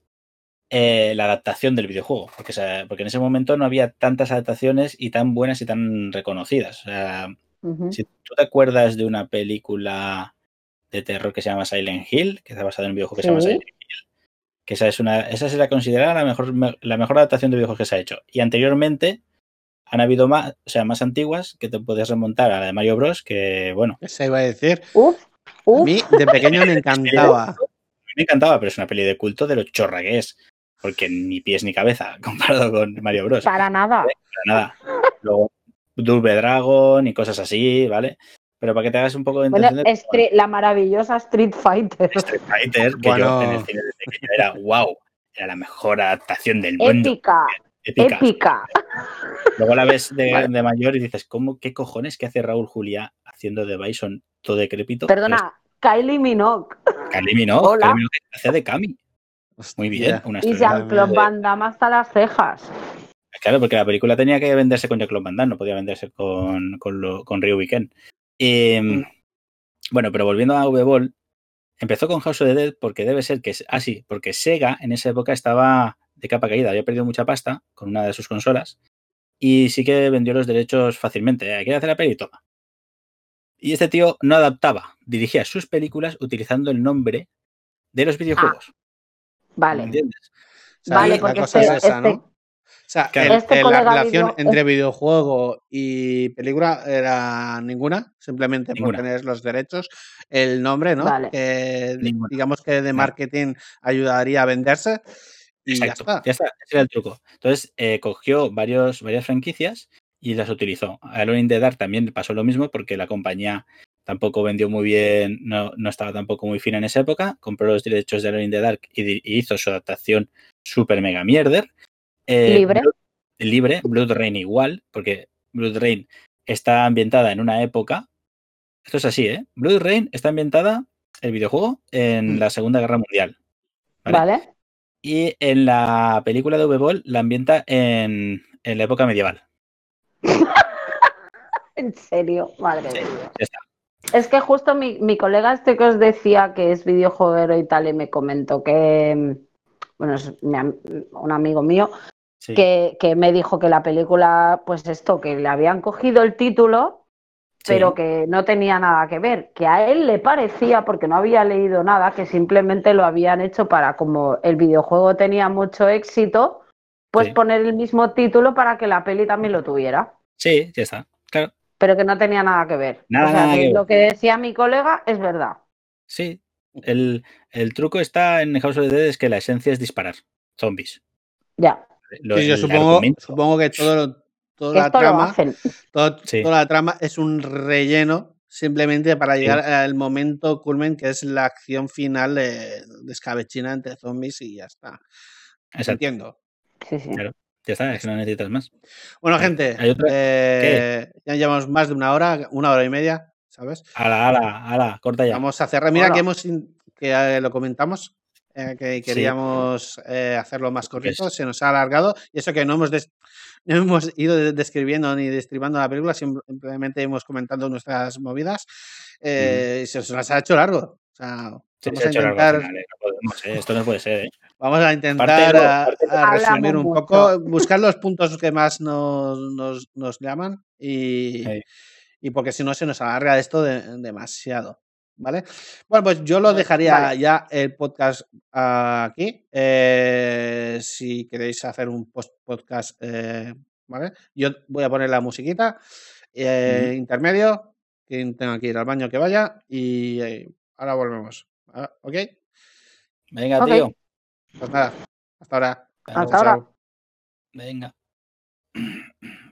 eh, la adaptación del videojuego. Porque, o sea, porque en ese momento no había tantas adaptaciones y tan buenas y tan reconocidas. O sea, Ujú. si tú te acuerdas de una película de terror que se llama Silent Hill, que está basada en un videojuego que se llama. Silent Hill, que esa es una, esa se la considera la mejor, me- la mejor adaptación de videojuegos que se ha hecho. Y anteriormente han habido más, o sea, más antiguas que te puedes remontar a la de Mario Bros. que bueno, Se iba a decir. Uf, A mí de pequeño me *laughs* encantaba. me encantaba, pero es una peli de culto de lo chorra que es. Porque ni pies ni cabeza *laughs* comparado con Mario Bros. Para nada. Para nada. Luego, Double Dragon y cosas así, ¿vale? Pero para que te hagas un poco de Bueno, intención de- Stre- la maravillosa Street Fighter. Street Fighter, que Bueno. yo en el cine de pequeño era wow, era la mejor adaptación del mundo. Épica, épica. épica. Luego la ves de, Vale. de mayor y dices, ¿cómo, qué cojones que hace Raúl Julia haciendo de Bison todo decrépito? Perdona, Kylie Minogue Kalimi no, Hola. Kylie Minogue hace de Cami. Muy bien, una y. Jean-Claude Van Damme hasta las cejas. Claro, porque la película tenía que venderse con Jean-Claude Van Damme, no podía venderse con, con, lo- con Ryu Weekend. Y, Mm. Bueno, pero volviendo a V-Ball, empezó con House of the Dead porque debe ser que. Ah, sí, porque Sega en esa época estaba de capa caída, había perdido mucha pasta con una de sus consolas y sí que vendió los derechos fácilmente. ¿eh? ¿Quiere hacer la peli? Toma. Y este tío no adaptaba, dirigía sus películas utilizando el nombre de los videojuegos. Vale. ¿Entiendes? O sea, Vale, la porque cosa este- es esa, este- ¿no? O sea, el- Este el- la relación video- entre videojuego y película era ninguna, simplemente Ninguna. por tener los derechos. El nombre, ¿no? Vale. Digamos que de marketing ayudaría a venderse. Y Exacto, ya está. ya está, ese era el truco. Entonces, eh, cogió varios, varias franquicias y las utilizó. A Alone in the Dark también pasó lo mismo porque la compañía tampoco vendió muy bien, no, no estaba tampoco muy fina en esa época. Compró los derechos de Alone in the Dark y, hizo su adaptación super mega mierder. Eh, Libre. Blood- libre, Blood Rain igual, porque Blood Rain está ambientada en una época. Esto es así, ¿eh? Blood Rain está ambientada, el videojuego, en Mm. la Segunda Guerra Mundial. ¿vale? ¿Vale? Y en la película de V-Ball la ambienta en, en la época medieval. *laughs* En serio, madre Sí, Dios. ya está. Es que justo mi, mi colega este que os decía que es videojueguero y tal, y me comentó que, mm, bueno, es mi un amigo mío, Sí. que, que me dijo que la película, pues esto, que le habían cogido el título, Sí. pero que no tenía nada que ver, que a él le parecía, porque no había leído nada, que simplemente lo habían hecho para, como el videojuego tenía mucho éxito, pues Sí. poner el mismo título para que la peli también lo tuviera. Sí, ya está. Pero que no tenía nada que ver. Nada, o sea, nada que que ver. lo que decía mi colega es verdad. sí. El, el truco está en House of the Dead es que la esencia es disparar zombies. Ya. Lo- Sí, yo el supongo, supongo que todo, lo- toda Que la trama, hacen. todo- Sí. toda la trama es un relleno simplemente para Sí. llegar al momento culmen que es la acción final de, de escabechina entre zombies y ya está. Exacto, Entiendo. Sí, sí. Claro. Ya está, es que no necesitas más. Bueno, Hay- gente, hay otra- eh, ya llevamos más de una hora, una hora y media, ¿sabes? Ala, ala, ala, corta ya. Vamos a cerrar. Mira que hemos que eh, lo comentamos, eh, que queríamos eh, hacerlo más cortito, Pues- se nos ha alargado y eso que no hemos des- *laughs* no hemos ido de- describiendo ni destribando la película, simplemente hemos comentado nuestras movidas eh, y se nos ha hecho largo. O sea, Sí, vamos se a ha hecho largo al intentar, final, eh, no podemos, eh, Esto no puede ser, ¿eh? Vamos a intentar a- resumir un mucho. poco, buscar los puntos que más nos, nos, nos llaman y, Sí. y porque si no se nos alarga esto de- demasiado. ¿Vale? Bueno, pues yo lo dejaría vale. ya el podcast aquí. Eh, si queréis hacer un post podcast, eh, ¿vale? Yo voy a poner la musiquita eh, intermedio. Quien tenga que ir al baño que vaya. Y eh, ahora volvemos. ¿Ok? Venga, tío. Pues nada. Hasta ahora. Hasta Hasta ahora. Chao. Venga. *clears throat*